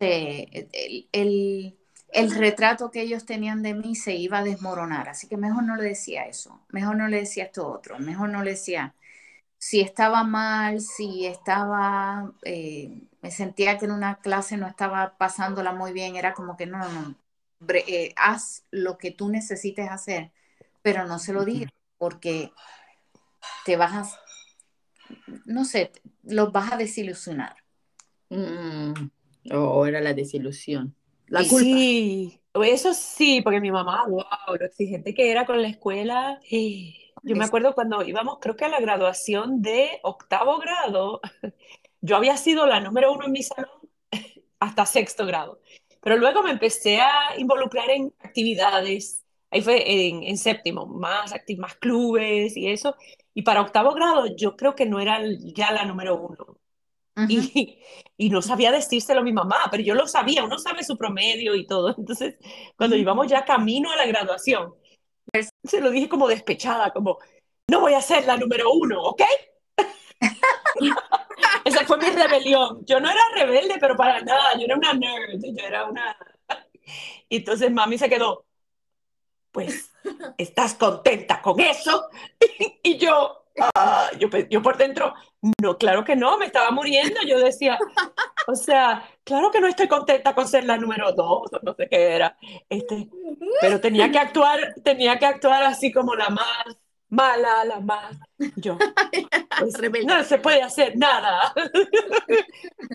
mm el, retrato que ellos tenían de mí se iba a desmoronar, así que mejor no le decía eso, mejor no le decía esto otro, mejor no le decía si estaba mal, si estaba, eh, me sentía que en una clase no estaba pasándola muy bien, era como que no, no, eh, haz lo que tú necesites hacer, pero no se lo digas porque te vas a, no sé, los vas a desilusionar. Mm. O era la desilusión. La culpa. Sí, eso sí, porque mi mamá, wow, lo exigente que era con la escuela. Yo me acuerdo cuando íbamos, creo que a la graduación de octavo grado, yo había sido la número uno en mi salón hasta sexto grado. Pero luego me empecé a involucrar en actividades, ahí fue en, en séptimo, más, más clubes y eso. Y para octavo grado yo creo que no era ya la número uno y, y, no sabía decírselo a mi mamá, pero yo lo sabía, uno sabe su promedio y todo. Entonces, cuando íbamos ya camino a la graduación, se lo dije como despechada, como, no voy a ser la número uno, ¿ok? Esa fue mi rebelión. Yo no era rebelde, pero para nada, yo era una nerd, yo era una... Y entonces mami se quedó, pues, ¿estás contenta con eso? y yo, yo, yo por dentro, no, claro que no, me estaba muriendo. Yo decía, o sea, claro que no estoy contenta con ser la número dos, o no sé qué era. Este, pero tenía que actuar, tenía que actuar así como la más mala, la más. Yo, pues, no se puede hacer nada.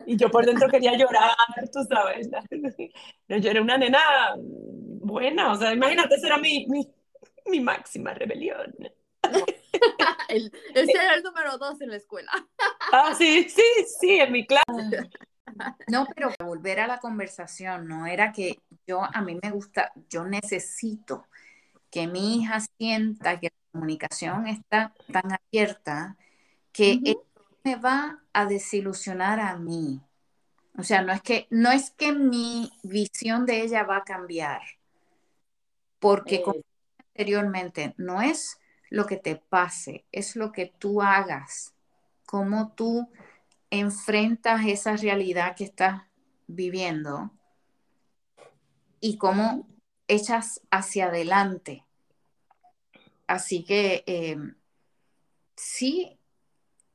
Y yo por dentro quería llorar, tú sabes. Yo era una nena buena, o sea, imagínate, esa era mi, mi, mi máxima rebelión. el, el ser el número dos en la escuela. Ah, sí, sí, sí, en mi clase. No, pero volver a la conversación, no era que yo, a mí me gusta, yo necesito que mi hija sienta que la comunicación está tan abierta que me va a desilusionar a mí. O sea, no es que, no es que mi visión de ella va a cambiar, porque como anteriormente, no es lo que te pase, es lo que tú hagas, cómo tú enfrentas esa realidad que estás viviendo y cómo echas hacia adelante. Así que em, sí,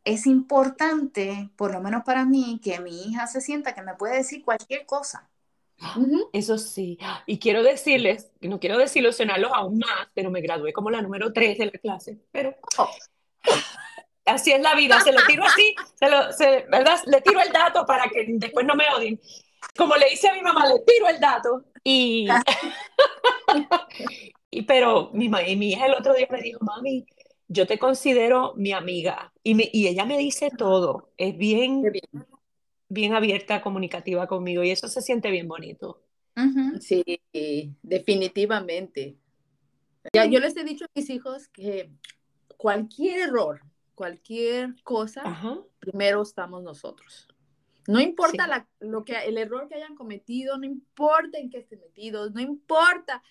es importante, por lo menos para mí, que mi hija se sienta que me puede decir cualquier cosa. Eso sí. Y quiero decirles, no quiero desilusionarlos aún más, pero me gradué como la número 3 de la clase. Pero oh. así es la vida, se lo tiro así, se lo, ¿verdad? Le tiro el dato para que después no me odien. Como le dice a mi mamá, le tiro el dato. Y, y pero mi, y mi hija el otro día me dijo, mami, yo te considero mi amiga. Y, me, y ella me dice todo. Es bien, bien, abierta, comunicativa conmigo. Y eso se siente bien bonito. Sí, definitivamente. Ya, yo les he dicho a mis hijos que cualquier error, cualquier cosa, primero estamos nosotros. No importa la, lo que, el error que hayan cometido, no importa en qué estén metidos, no importa,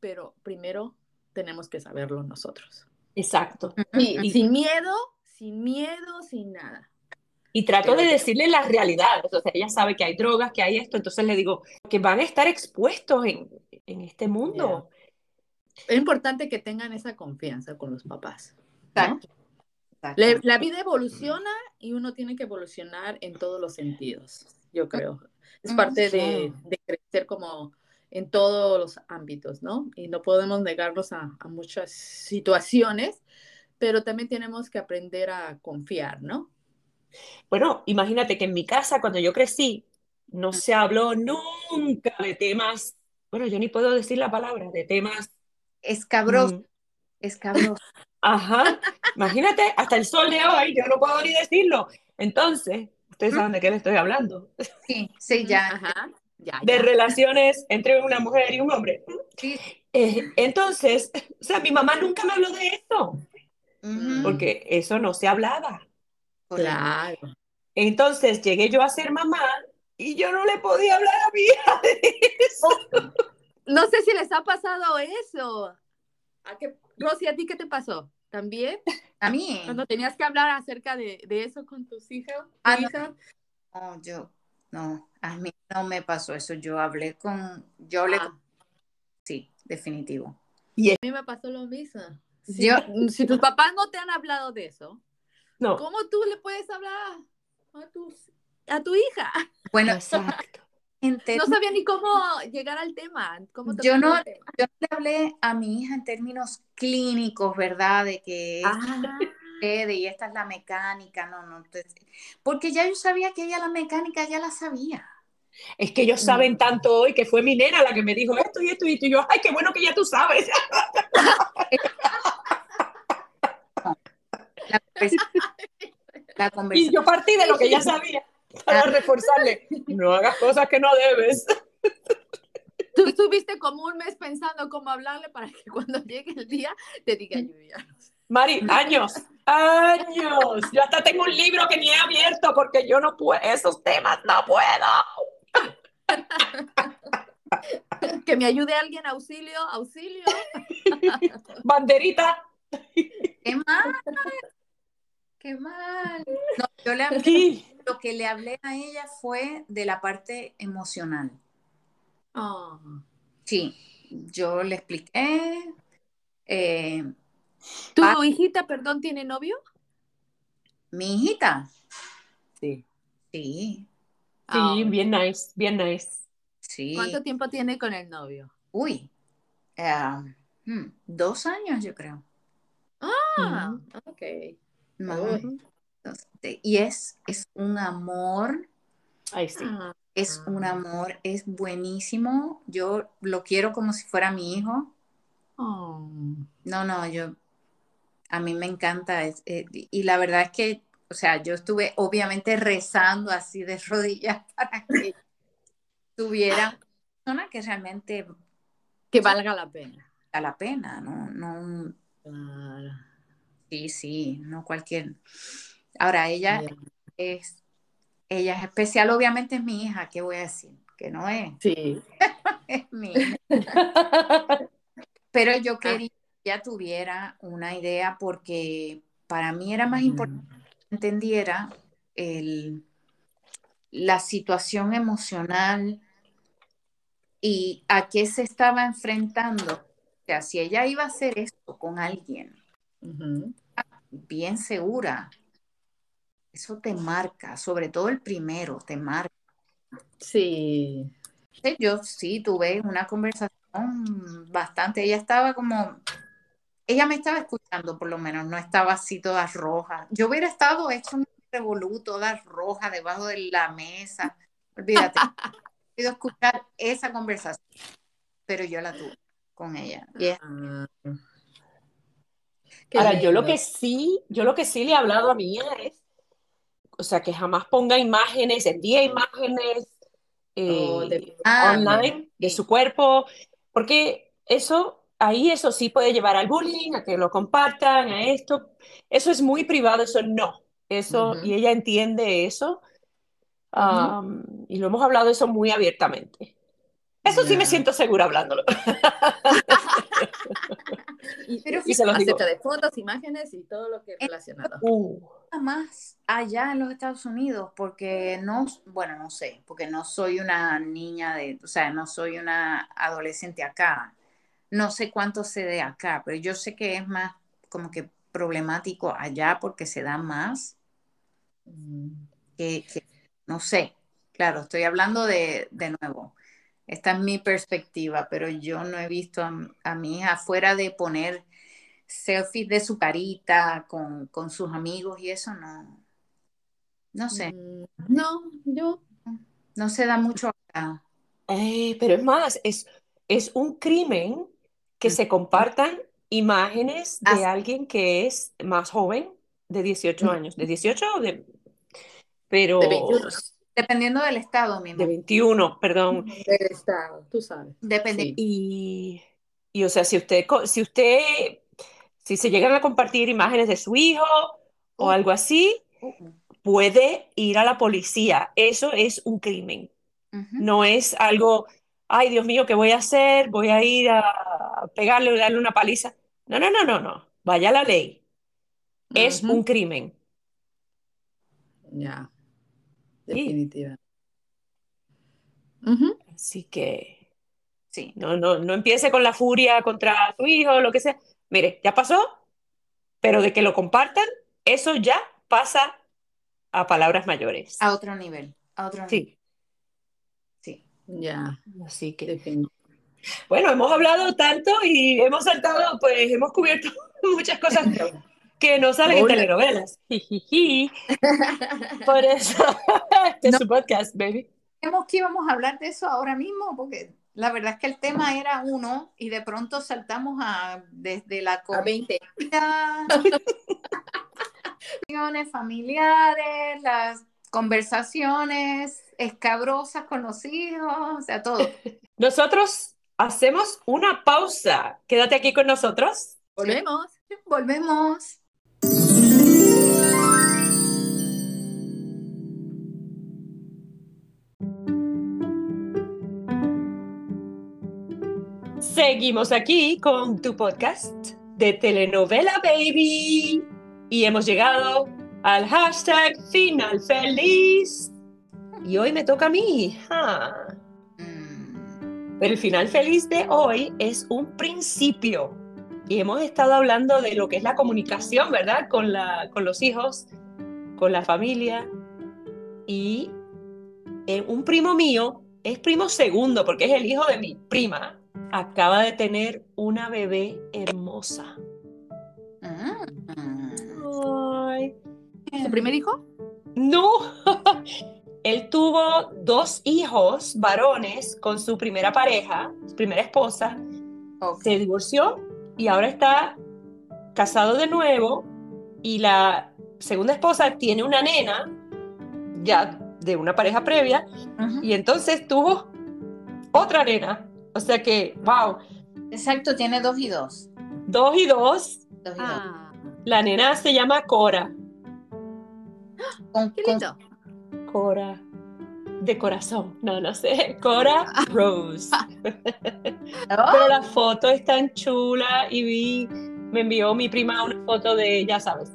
pero primero tenemos que saberlo nosotros. Exacto. Y, sin miedo, sin miedo, sin nada. Y trato de decirle la realidad. O sea, ella sabe que hay drogas, que hay esto, entonces le digo que van a estar expuestos en, en este mundo. Es importante que tengan esa confianza con los papás. Exacto. La, vida evoluciona y uno tiene que evolucionar en todos los sentidos, yo creo. Es parte de, de crecer como en todos los ámbitos, ¿no? Y no podemos negarnos a, a, muchas situaciones, pero también tenemos que aprender a confiar, ¿no? Bueno, imagínate que en mi casa, cuando yo crecí, no se habló nunca de temas, bueno, yo ni puedo decir la palabra, de temas... Escabrosos. Mm. Escabrosos. Ajá, imagínate, hasta el sol de hoy, yo no puedo ni decirlo. Entonces, ustedes saben de qué le estoy hablando. Sí, sí, ya. Ajá de relaciones entre una mujer y un hombre. Eh, entonces, o sea, mi mamá nunca me habló de eso, porque eso no se hablaba. Claro. Entonces llegué yo a ser mamá y yo no le podía hablar a mi hija de eso. No sé si les ha pasado eso. ¿A qué, Rosy, ¿a ti qué te pasó? ¿También? A mí. Cuando tenías que hablar acerca de, de eso con tus hijas. Ah, no, yo no, a mí no me pasó eso. Yo hablé con, yo hablé ah. sí, definitivo. Y a mí me pasó lo mismo. Si, si tus papás no te han hablado de eso, no. ¿cómo tú le puedes hablar a tu, a tu hija? Bueno, exacto. no sabía ni cómo llegar al tema. yo, no, yo le hablé a mi hija en términos clínicos, ¿verdad? De que ah y esta es la mecánica, no, no. porque ya yo sabía que ella la mecánica ya la sabía. Es que ellos saben tanto hoy que fue mi nena la que me dijo esto y esto y esto. Y yo, ay, qué bueno que ya tú sabes. Y yo partí de lo que ya sabía para reforzarle. No hagas cosas que no debes. Tú estuviste como un mes pensando cómo hablarle para que cuando llegue el día te diga ya. Mari, años, años. Yo hasta tengo un libro que ni he abierto porque yo no puedo, esos temas no puedo. Que me ayude alguien, auxilio, auxilio. Banderita. Qué mal. Qué mal. yo le hablé, lo que le hablé a ella fue de la parte emocional. Oh. Sí, yo le expliqué. Eh, ¿Tu hijita, perdón, tiene novio? ¿Mi hijita? Sí. Sí. Sí, ah, bien nice, bien nice. Sí. ¿Cuánto tiempo tiene con el novio? Uy, um, hmm, dos años yo creo. Ah, ok. Y es, es un amor. Ay, sí. Ah, Es un amor, es buenísimo. Yo lo quiero como si fuera mi hijo. oh. No, no, yo, a mí me encanta. es- eh, y la verdad es que, o sea, yo estuve obviamente rezando así de rodillas para que tuviera una persona que realmente Que valga la pena. da la pena, ¿no? No, Claro. Sí, sí, no cualquier. Ahora, ella es, ella es especial, obviamente es mi hija, ¿qué voy a decir? Que no es, Sí. es mi hija. Pero yo quería que ella tuviera una idea porque para mí era más importante que entendiera el, la situación emocional y a qué se estaba enfrentando. O sea, si ella iba a hacer esto con alguien Bien segura, eso te marca, sobre todo el primero, te marca. Sí. Yo sí tuve una conversación bastante, ella estaba como, ella me estaba escuchando por lo menos, no estaba así toda roja. Yo hubiera estado hecho un revolú, toda roja debajo de la mesa. Olvídate, he ido a escuchar esa conversación, pero yo la tuve con ella. Y. Qué Ahora, yo lo que sí, yo lo que sí le he hablado a mi hija es, o sea, que jamás ponga imágenes, envíe imágenes Oh, eh, de- Ah, online de su cuerpo, porque eso, ahí eso sí puede llevar al bullying, a que lo compartan, a esto. Eso es muy privado, eso no. Eso, y ella entiende eso, y lo hemos hablado eso muy abiertamente. Eso sí me siento segura hablándolo. Y, Pero y se los digo. de fotos, imágenes y todo lo que es relacionado. Uh, más allá en los Estados Unidos, porque no, bueno, no sé, porque no soy una niña de, o sea, no soy una adolescente acá. No sé cuánto se dé acá, pero yo sé que es más como que problemático allá porque se da más Mm. que, que- no sé. Claro, estoy hablando de, de nuevo. Esta es mi perspectiva, pero yo no he visto a, a mi hija fuera de poner selfies de su carita con, con sus amigos y eso no, no sé, Mm, No, yo. no se da mucho acá. eh, pero es más, es, es un crimen que se compartan imágenes de Así. alguien que es más joven, de 18 Mm. años. ¿De 18 o de...? Pero... De 21. Dependiendo del estado, mi De amor. 21, perdón. Del estado, tú sabes. Depende. Sí. Y, y, o sea, si usted, co- si usted, si se llegan a compartir imágenes de su hijo o algo así, Uh, uh. puede ir a la policía. Eso es un crimen. No es algo, ay, Dios mío, ¿qué voy a hacer? Voy a ir a pegarle o darle una paliza. No, no, no, no, no. Vaya a la ley. Es un crimen. Ya. Sí. Definitiva. Ujú. Así que Sí. no, no, no empiece con la furia contra su hijo lo que sea. Mire, ya pasó, pero de que lo compartan, eso ya pasa a palabras mayores. A otro nivel. A otro nivel. Sí, Sí. Ya. así que, bueno, hemos hablado tanto y hemos saltado, pues hemos cubierto muchas cosas que no salen en Hola. telenovelas. Jijiji. Por eso, este es No. su podcast, baby. Creemos que íbamos a hablar de eso ahora mismo, porque la verdad es que el tema era uno y de pronto saltamos a desde la A 20. comida, reuniones familiares, las conversaciones escabrosas con los hijos, o sea, todo. Nosotros hacemos una pausa. Quédate aquí con nosotros. Volvemos. Volvemos. Seguimos aquí con tu podcast de telenovela baby y hemos llegado al hashtag final feliz y hoy me toca a mí. ja. Mm, Pero el final feliz de hoy es un principio y hemos estado hablando de lo que es la comunicación, ¿verdad? Con, la, con los hijos, con la familia y eh, un primo mío es primo segundo porque es el hijo de mi prima. Acaba de tener una bebé hermosa. mm. Ay, ¿Su primer hijo? no. él tuvo dos hijos varones con su primera pareja, su primera esposa, Ok. se divorció y ahora está casado de nuevo y la segunda esposa tiene una nena ya de una pareja previa y entonces tuvo otra nena. O sea que, wow, Exacto, tiene dos y dos. dos y dos. Dos y Ah, La nena se llama Cora. dos. Con- qué con- lindo. Cora de corazón. No, no sé. Cora Rose. Pero la foto es tan chula y vi, me envió mi prima una foto de, ya sabes,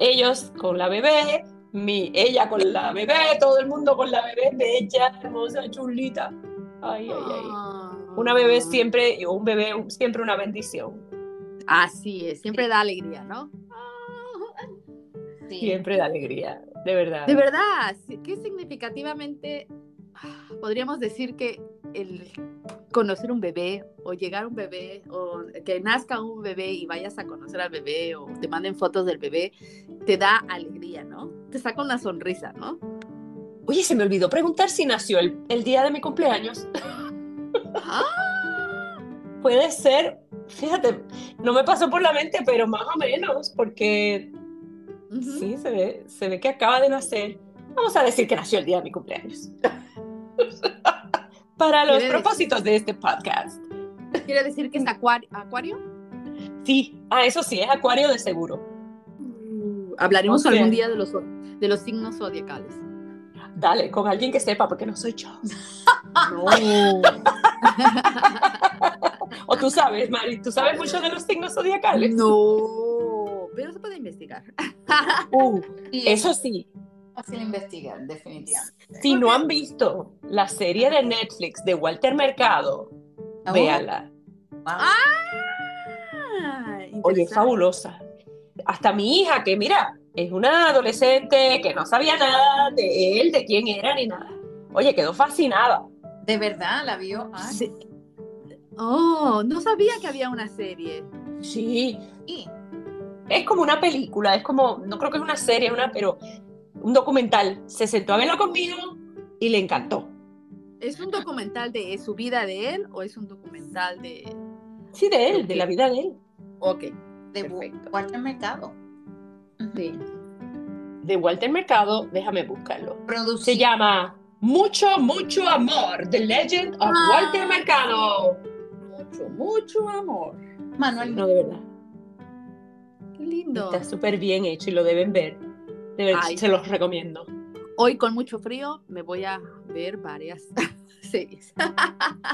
ellos con la bebé, mi, ella con la bebé, todo el mundo con la bebé, bella, hermosa, chulita. Ay, ay, ay. Ah. Una bebé siempre, un bebé siempre una bendición. Así es, siempre da alegría, ¿no? sí. Siempre da alegría, de verdad. De verdad, sí, que significativamente ah, podríamos decir que el conocer un bebé o llegar a un bebé o que nazca un bebé y vayas a conocer al bebé o te manden fotos del bebé, te da alegría, ¿no? Te saca una sonrisa, ¿no? Oye, se me olvidó preguntar si nació el, el día de mi cumpleaños. Ah, Puede ser, fíjate, no me pasó por la mente, pero más o menos, porque sí, se ve, se ve que acaba de nacer. Vamos a decir que nació el día de mi cumpleaños. Para los Quiere decir- propósitos de este podcast. ¿Quiere decir que es acuario? acuario? Sí, ah, eso sí, es acuario de seguro. Uh, hablaremos Ok. algún día de los, de los signos zodiacales. Dale, con alguien que sepa, porque no soy yo. No. O tú sabes, Mari, tú sabes mucho de los signos zodiacales. No, pero se puede investigar. Uh, Sí, eso sí, fácil investigar, definitivamente. si no han visto la serie de Netflix de Walter Mercado, Oh, véala. wow. Ah, Oye, es fabulosa. Hasta mi hija, que mira, es una adolescente que no sabía nada de él, de quién era, ni nada. Oye, quedó fascinada. De verdad, la vio. Ah, Sí. Oh, no sabía que había una serie. Sí, sí. Es como una película, es como, no creo que es una serie, una, pero un documental. Se sentó a verlo conmigo y le encantó. ¿Es un documental de su vida de él o es un documental de... Sí, de él, de la vida de él. Ok, De Perfecto. Walter Mercado. sí. De Walter Mercado, déjame buscarlo. Se Producido. llama Mucho, mucho amor, The Legend of Ah. Walter Mercado. Mucho, mucho amor. Manuel. No, de verdad. Qué lindo. Está súper bien hecho y lo deben ver. De Ay. se los recomiendo. Hoy con mucho frío me voy a ver varias series.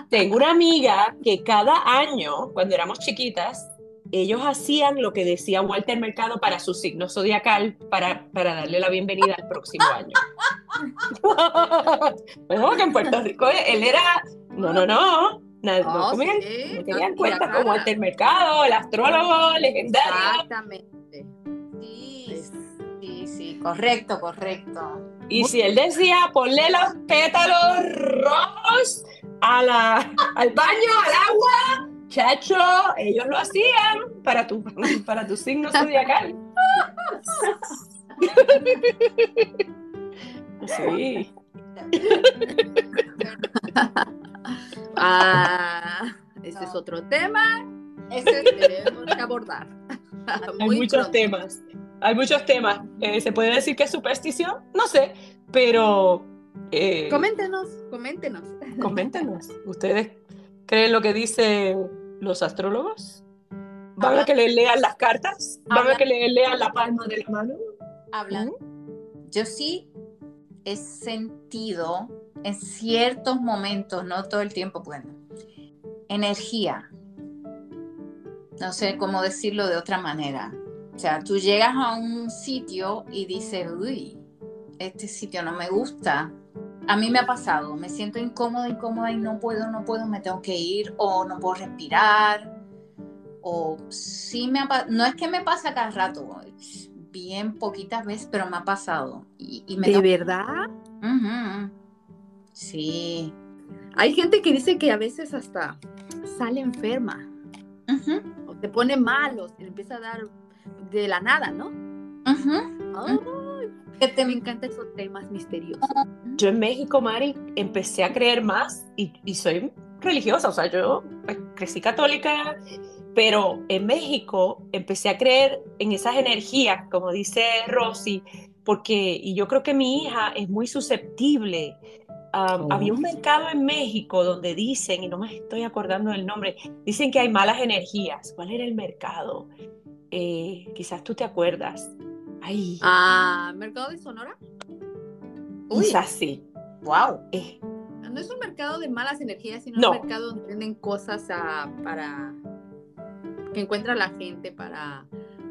Tengo una amiga que cada año, cuando éramos chiquitas, ellos hacían lo que decía Walter Mercado para su signo zodiacal para, para darle la bienvenida al próximo año. bueno, que en Puerto Rico él era. No, no, no. Nada, no, Oh, tenían, sí. no tenían cuenta acá- con Walter Mercado, el astrólogo legendario. Exactamente. Sí, sí, sí, correcto, correcto. Y si él decía ponle los pétalos rojos a la, al baño, al agua, chacho, ellos lo hacían para tu, para tu signo zodiacal. Sí. Ah, ese es otro tema Ese que tenemos que abordar. Hay Muy muchos pronto. temas. Hay muchos temas. Eh, ¿Se puede decir que es superstición? No sé, pero eh, Coméntenos, coméntenos. coméntenos. ¿Ustedes creen lo que dicen los astrólogos? ¿Van Habla- a que le lean las cartas? ¿Van Habla- a que le lean la palma de la mano? hablando. Yo sí he sentido en ciertos momentos, no todo el tiempo, bueno, energía. No sé cómo decirlo de otra manera. O sea, tú llegas a un sitio y dices, uy, este sitio no me gusta. A mí me ha pasado, me siento incómoda, incómoda y no puedo, no puedo, me tengo que ir o no puedo respirar. O sí me ha no es que me pasa cada rato, bien poquitas veces, pero me ha pasado. Y, y me ¿De verdad? Sí. Hay gente que dice que a veces hasta sale enferma o te pone malo, le empieza a dar de la nada, ¿no? ujú. Ay, Que te- me encantan esos temas misteriosos. yo en México, Mari, empecé a creer más y, y soy religiosa, o sea, yo pues, crecí católica, pero en México empecé a creer en esas energías, como dice Rosy, porque, y yo creo que mi hija es muy susceptible. Um, Había un mercado en México donde dicen, y no me estoy acordando del nombre, dicen que hay malas energías. ¿Cuál era el mercado? Eh, quizás tú te acuerdas. Ay. Ah, ¿mercado de Sonora? Quizás sí. Wow. Eh, No es un mercado de malas energías, sino No. un mercado donde venden cosas ah, para que encuentra la gente para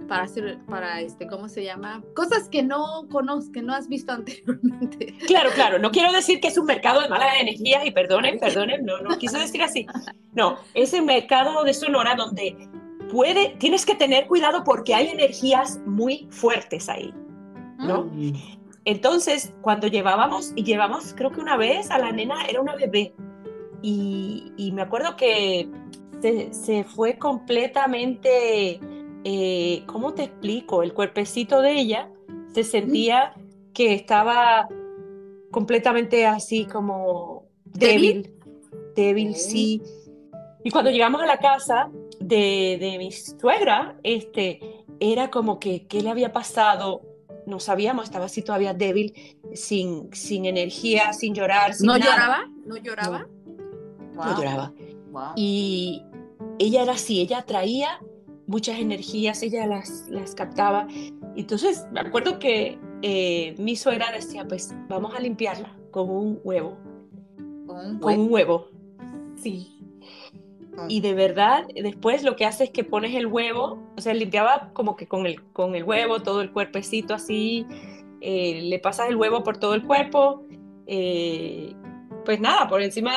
para hacer para este cómo se llama cosas que no conoces que no has visto anteriormente Claro, claro, no quiero decir que es un mercado de malas energías y perdonen, perdonen, no, no quise decir así. No, es el mercado de Sonora donde puede, tienes que tener cuidado porque hay energías muy fuertes ahí, ¿no? Entonces, cuando llevábamos, y llevamos creo que una vez a la nena, era una bebé, y, y me acuerdo que se, se fue completamente, eh, ¿cómo te explico? El cuerpecito de ella se sentía que estaba completamente así como débil, débil, sí. Y cuando llegamos a la casa de, de mi suegra, este, era como que, ¿qué le había pasado? No sabíamos, estaba así todavía débil, sin, sin energía, sin llorar, sin no nada. lloraba no lloraba No lloraba. Wow. Y ella era así, ella traía muchas energías, ella las, las captaba. Entonces, me acuerdo que eh, mi suegra decía, pues vamos a limpiarla con un huevo, Con un con huevo. un huevo. Sí. Y de verdad, después lo que hace es que pones el huevo, o sea, limpiaba como que con el, con el huevo todo el cuerpecito así, eh, le pasas el huevo por todo el cuerpo, eh, pues nada, por encima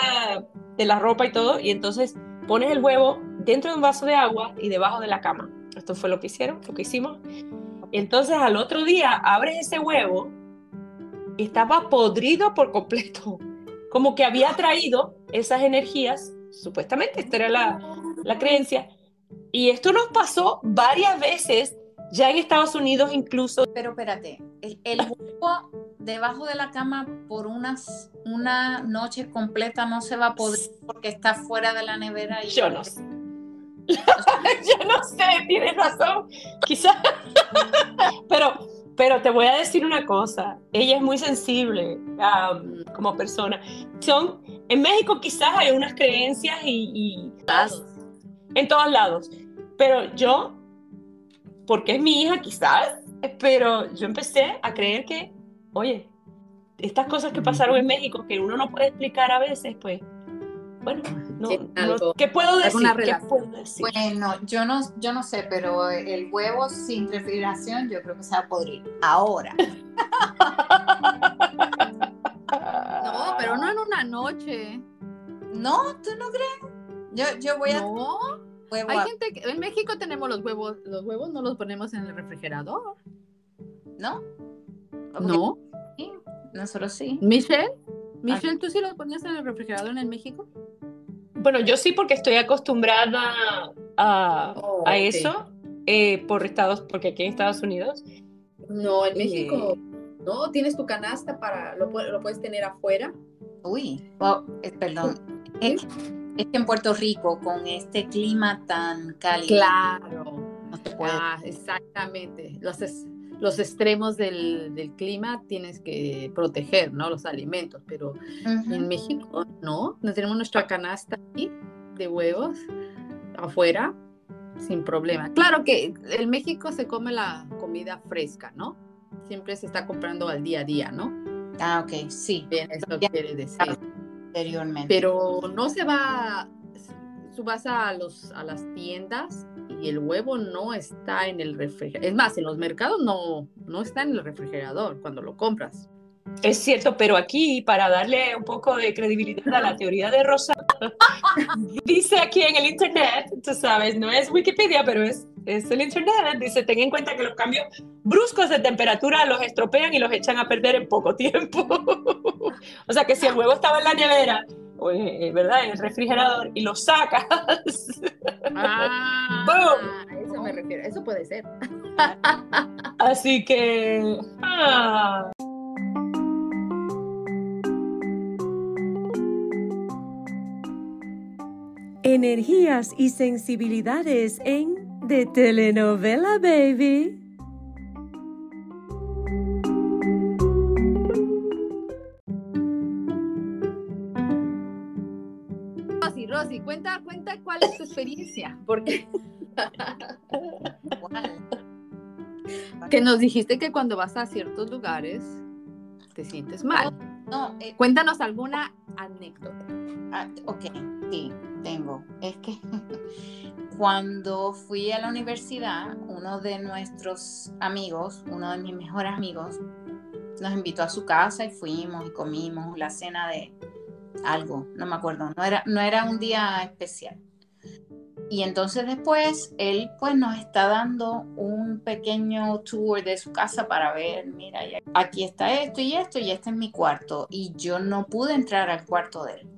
de la ropa y todo, y entonces pones el huevo dentro de un vaso de agua y debajo de la cama. Esto fue lo que hicieron, lo que hicimos. Entonces al otro día abres ese huevo, y estaba podrido por completo, como que había traído esas energías, supuestamente, esta era la, la creencia, y esto nos pasó varias veces, ya en Estados Unidos incluso. Pero espérate, el, el huevo debajo de la cama por unas, una noche completa no se va a poder porque está fuera de la nevera. Y Yo no sé. Yo no sé, tienes razón, quizás. pero, pero te voy a decir una cosa, ella es muy sensible um, como persona. Son, en México quizás hay unas creencias y, y en todos lados, pero yo, porque es mi hija quizás, pero yo empecé a creer que, oye, estas cosas que pasaron en México que uno no puede explicar a veces, pues, bueno, no, ¿qué puedo decir? alguna ¿Qué relación. puedo decir? Bueno, yo no, yo no sé, pero el huevo sin refrigeración yo creo que se va a podrir. Ahora, no pero no en una noche no, ¿tú no crees? Yo, yo voy a no huevo hay a- gente que en México tenemos los huevos los huevos no los ponemos en el refrigerador ¿no? no Sí, nosotros sí. Michelle Michelle tú sí los ponías en el refrigerador en el México Bueno, yo sí porque estoy acostumbrada a, Oh, a eso eh, por Estados, porque aquí en Estados Unidos. no en Eh. México no tienes tu canasta para lo, lo puedes tener afuera Uy, oh, eh, perdón. Es, es que en Puerto Rico, con este clima tan cálido, claro no se puede. Ah, exactamente. Los, es- los extremos del, del clima tienes que proteger, ¿no? Los alimentos, pero en México no, no tenemos nuestra canasta aquí de huevos afuera sin problema. Claro que en México se come la comida fresca, ¿no? Siempre se está comprando al día a día, ¿no? Ah, ok, sí, Bien, eso Ya. quiere decir. anteriormente. Pero no se va, tú vas a, los, a las tiendas y el huevo no está en el refrigerador. Es más, en los mercados no, no está en el refrigerador cuando lo compras. Es cierto, pero aquí, para darle un poco de credibilidad a la teoría de Rosa, dice aquí en el Internet, tú sabes, no es Wikipedia, pero es, es el Internet, dice, ten en cuenta que los cambios bruscos de temperatura los estropean y los echan a perder en poco tiempo. o sea que si el huevo estaba en la nevera, eh, ¿verdad? En el refrigerador y lo sacas. Ah, A eso me refiero, eso puede ser. Así que... Ah. Energías y sensibilidades en De Telenovela Baby. Cuenta, cuenta cuál es tu experiencia, porque que nos dijiste que cuando vas a ciertos lugares te sientes mal. No, eh, Cuéntanos alguna anécdota. ah, ok, sí, tengo. Es que cuando fui a la universidad, uno de nuestros amigos, uno de mis mejores amigos, nos invitó a su casa y fuimos y comimos la cena de algo, no me acuerdo, no era, no era un día especial. Y entonces después él pues nos está dando un pequeño tour de su casa para ver, mira, aquí está esto y esto y este es mi cuarto. Y yo no pude entrar al cuarto de él.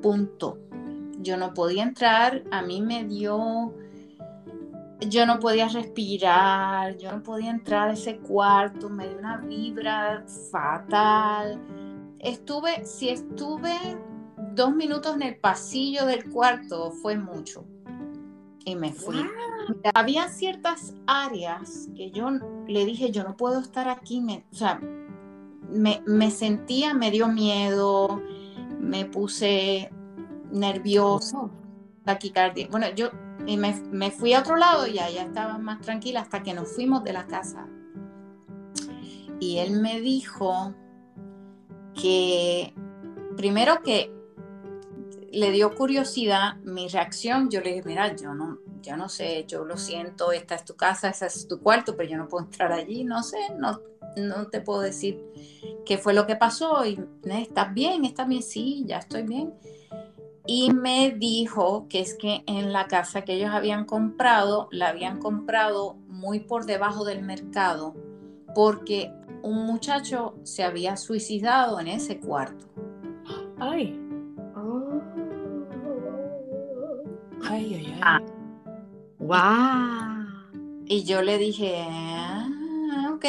Punto. Yo no podía entrar, a mí me dio, yo no podía respirar, yo no podía entrar a ese cuarto, me dio una vibra fatal. Estuve, si estuve dos minutos en el pasillo del cuarto fue mucho. Y me fui. Había ciertas áreas que yo le dije, yo no puedo estar aquí. Me, o sea, me, me sentía, me dio miedo, me puse nerviosa, taquicardia. Bueno, yo y me, me fui a otro lado y allá estaba más tranquila hasta que nos fuimos de la casa. Y él me dijo que, primero que le dio curiosidad mi reacción. Yo le dije, mira, yo no, yo no sé, yo lo siento, esta es tu casa, ese es tu cuarto, pero yo no puedo entrar allí, no sé, no, no te puedo decir qué fue lo que pasó. Y, "Eh, ¿estás bien? ¿Estás bien? Sí, ya estoy bien. Y me dijo que es que en la casa que ellos habían comprado, la habían comprado muy por debajo del mercado, porque un muchacho se había suicidado en ese cuarto. Ay. Ay, ay, ay. Ah. ¡Wow! Y yo le dije, ah, ok.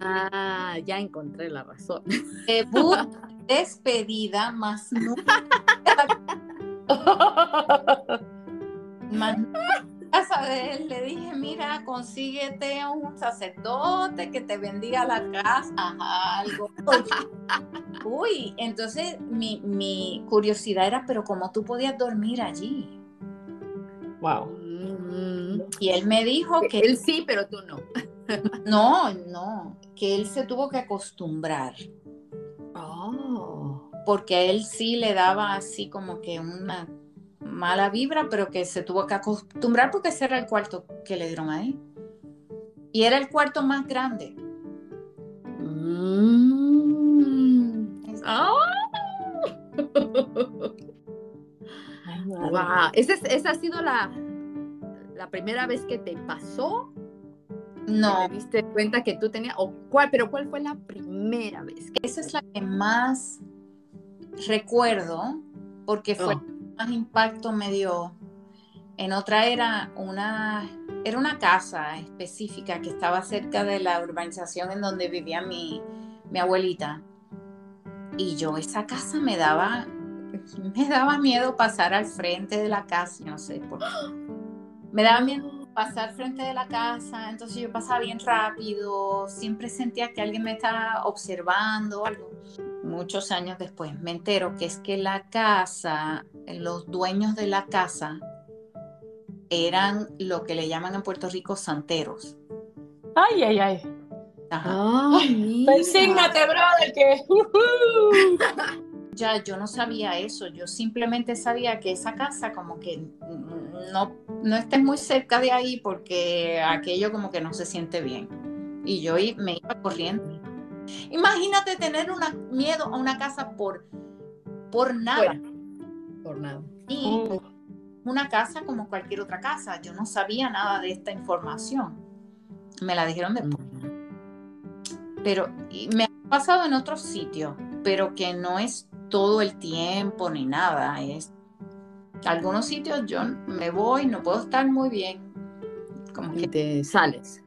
Ah, ya encontré la razón. Debut, despedida, más nunca, más nunca él. Le dije, mira, consíguete un sacerdote que te bendiga la casa, ajá, algo. Uy, entonces mi, mi curiosidad era, pero ¿cómo tú podías dormir allí? Wow. Mm. Y él me dijo que Él sí, pero tú no. no, no, que él se tuvo que acostumbrar. Oh. porque a él sí le daba así como que una mala vibra, pero que se tuvo que acostumbrar porque ese era el cuarto que le dieron ahí. Y era el cuarto más grande. Mm. Ah. Ay. Wow. ¿Esa, es- esa ha sido la, la primera vez que te pasó? No, ¿Te diste cuenta que tú tenías? O cuál, pero ¿cuál fue la primera vez? esa es la que más recuerdo porque fue Oh. Más impacto me dio. En otra era una, era una casa específica que estaba cerca de la urbanización en donde vivía mi, mi abuelita. Y yo esa casa me daba, me daba miedo pasar al frente de la casa, no sé por qué. Me daba miedo pasar frente de la casa, entonces yo pasaba bien rápido, siempre sentía que alguien me estaba observando algo. Muchos años después me entero que es que la casa, los dueños de la casa eran lo que le llaman en Puerto Rico santeros. Ay, ay, ay. Ajá. Persígnate, brother, que. Ya yo no sabía eso, yo simplemente sabía que esa casa como que no, no estés muy cerca de ahí porque aquello como que no se siente bien. Y yo me iba corriendo. Imagínate tener una, miedo a una casa por, por nada. Por nada. Y una casa como cualquier otra casa. Yo no sabía nada de esta información. Me la dijeron después. Pero y me ha pasado en otros sitios, pero que no es todo el tiempo ni nada. Es algunos sitios yo me voy, no puedo estar muy bien. Como Y que, te sales.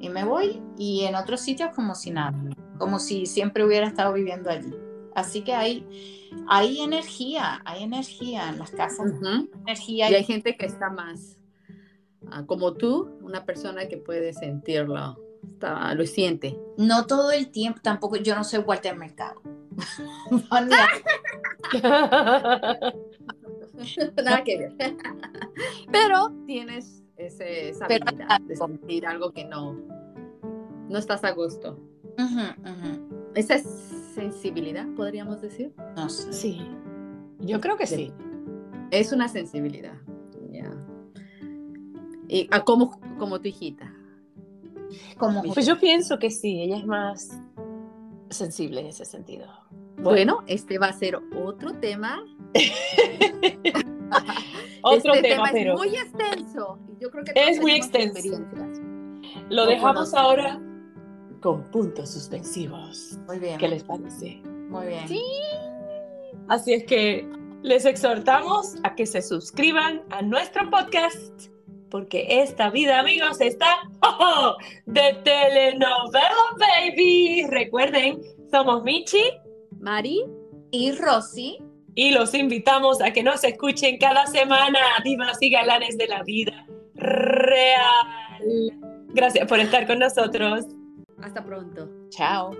y me voy, y en otros sitios como si nada, como si siempre hubiera estado viviendo allí. Así que hay, hay energía, hay energía en las casas. Ujú. Energía Y hay gente que está más ah, como tú, una persona que puede sentirlo, está- lo siente. No todo el tiempo, tampoco, yo no soy Walter Mercado. A- Nada que ver. Pero tienes ese, esa Pero- habilidad de sentir algo que no, no estás a gusto. Esa es sensibilidad, podríamos decir. No sé. Sí, yo creo que sí. Es una sensibilidad. Y ah, como, como tu hijita. Como Pues yo pienso que sí, ella es más sensible en ese sentido. Bueno, este va a ser otro tema. otro este tema, es pero muy extenso. Yo creo que Es muy extenso. lo no dejamos conozco. ahora con puntos suspensivos. Muy bien. ¿Qué les parece? Muy bien. Sí. Así es que les exhortamos a que se suscriban a nuestro podcast, porque esta vida, amigos, está ¡oh! de telenovela, baby. Recuerden, somos Michi Mari y Rosy. Y los invitamos a que nos escuchen cada semana, divas y galanes de la vida real. Gracias por estar con nosotros. Hasta pronto. Chao.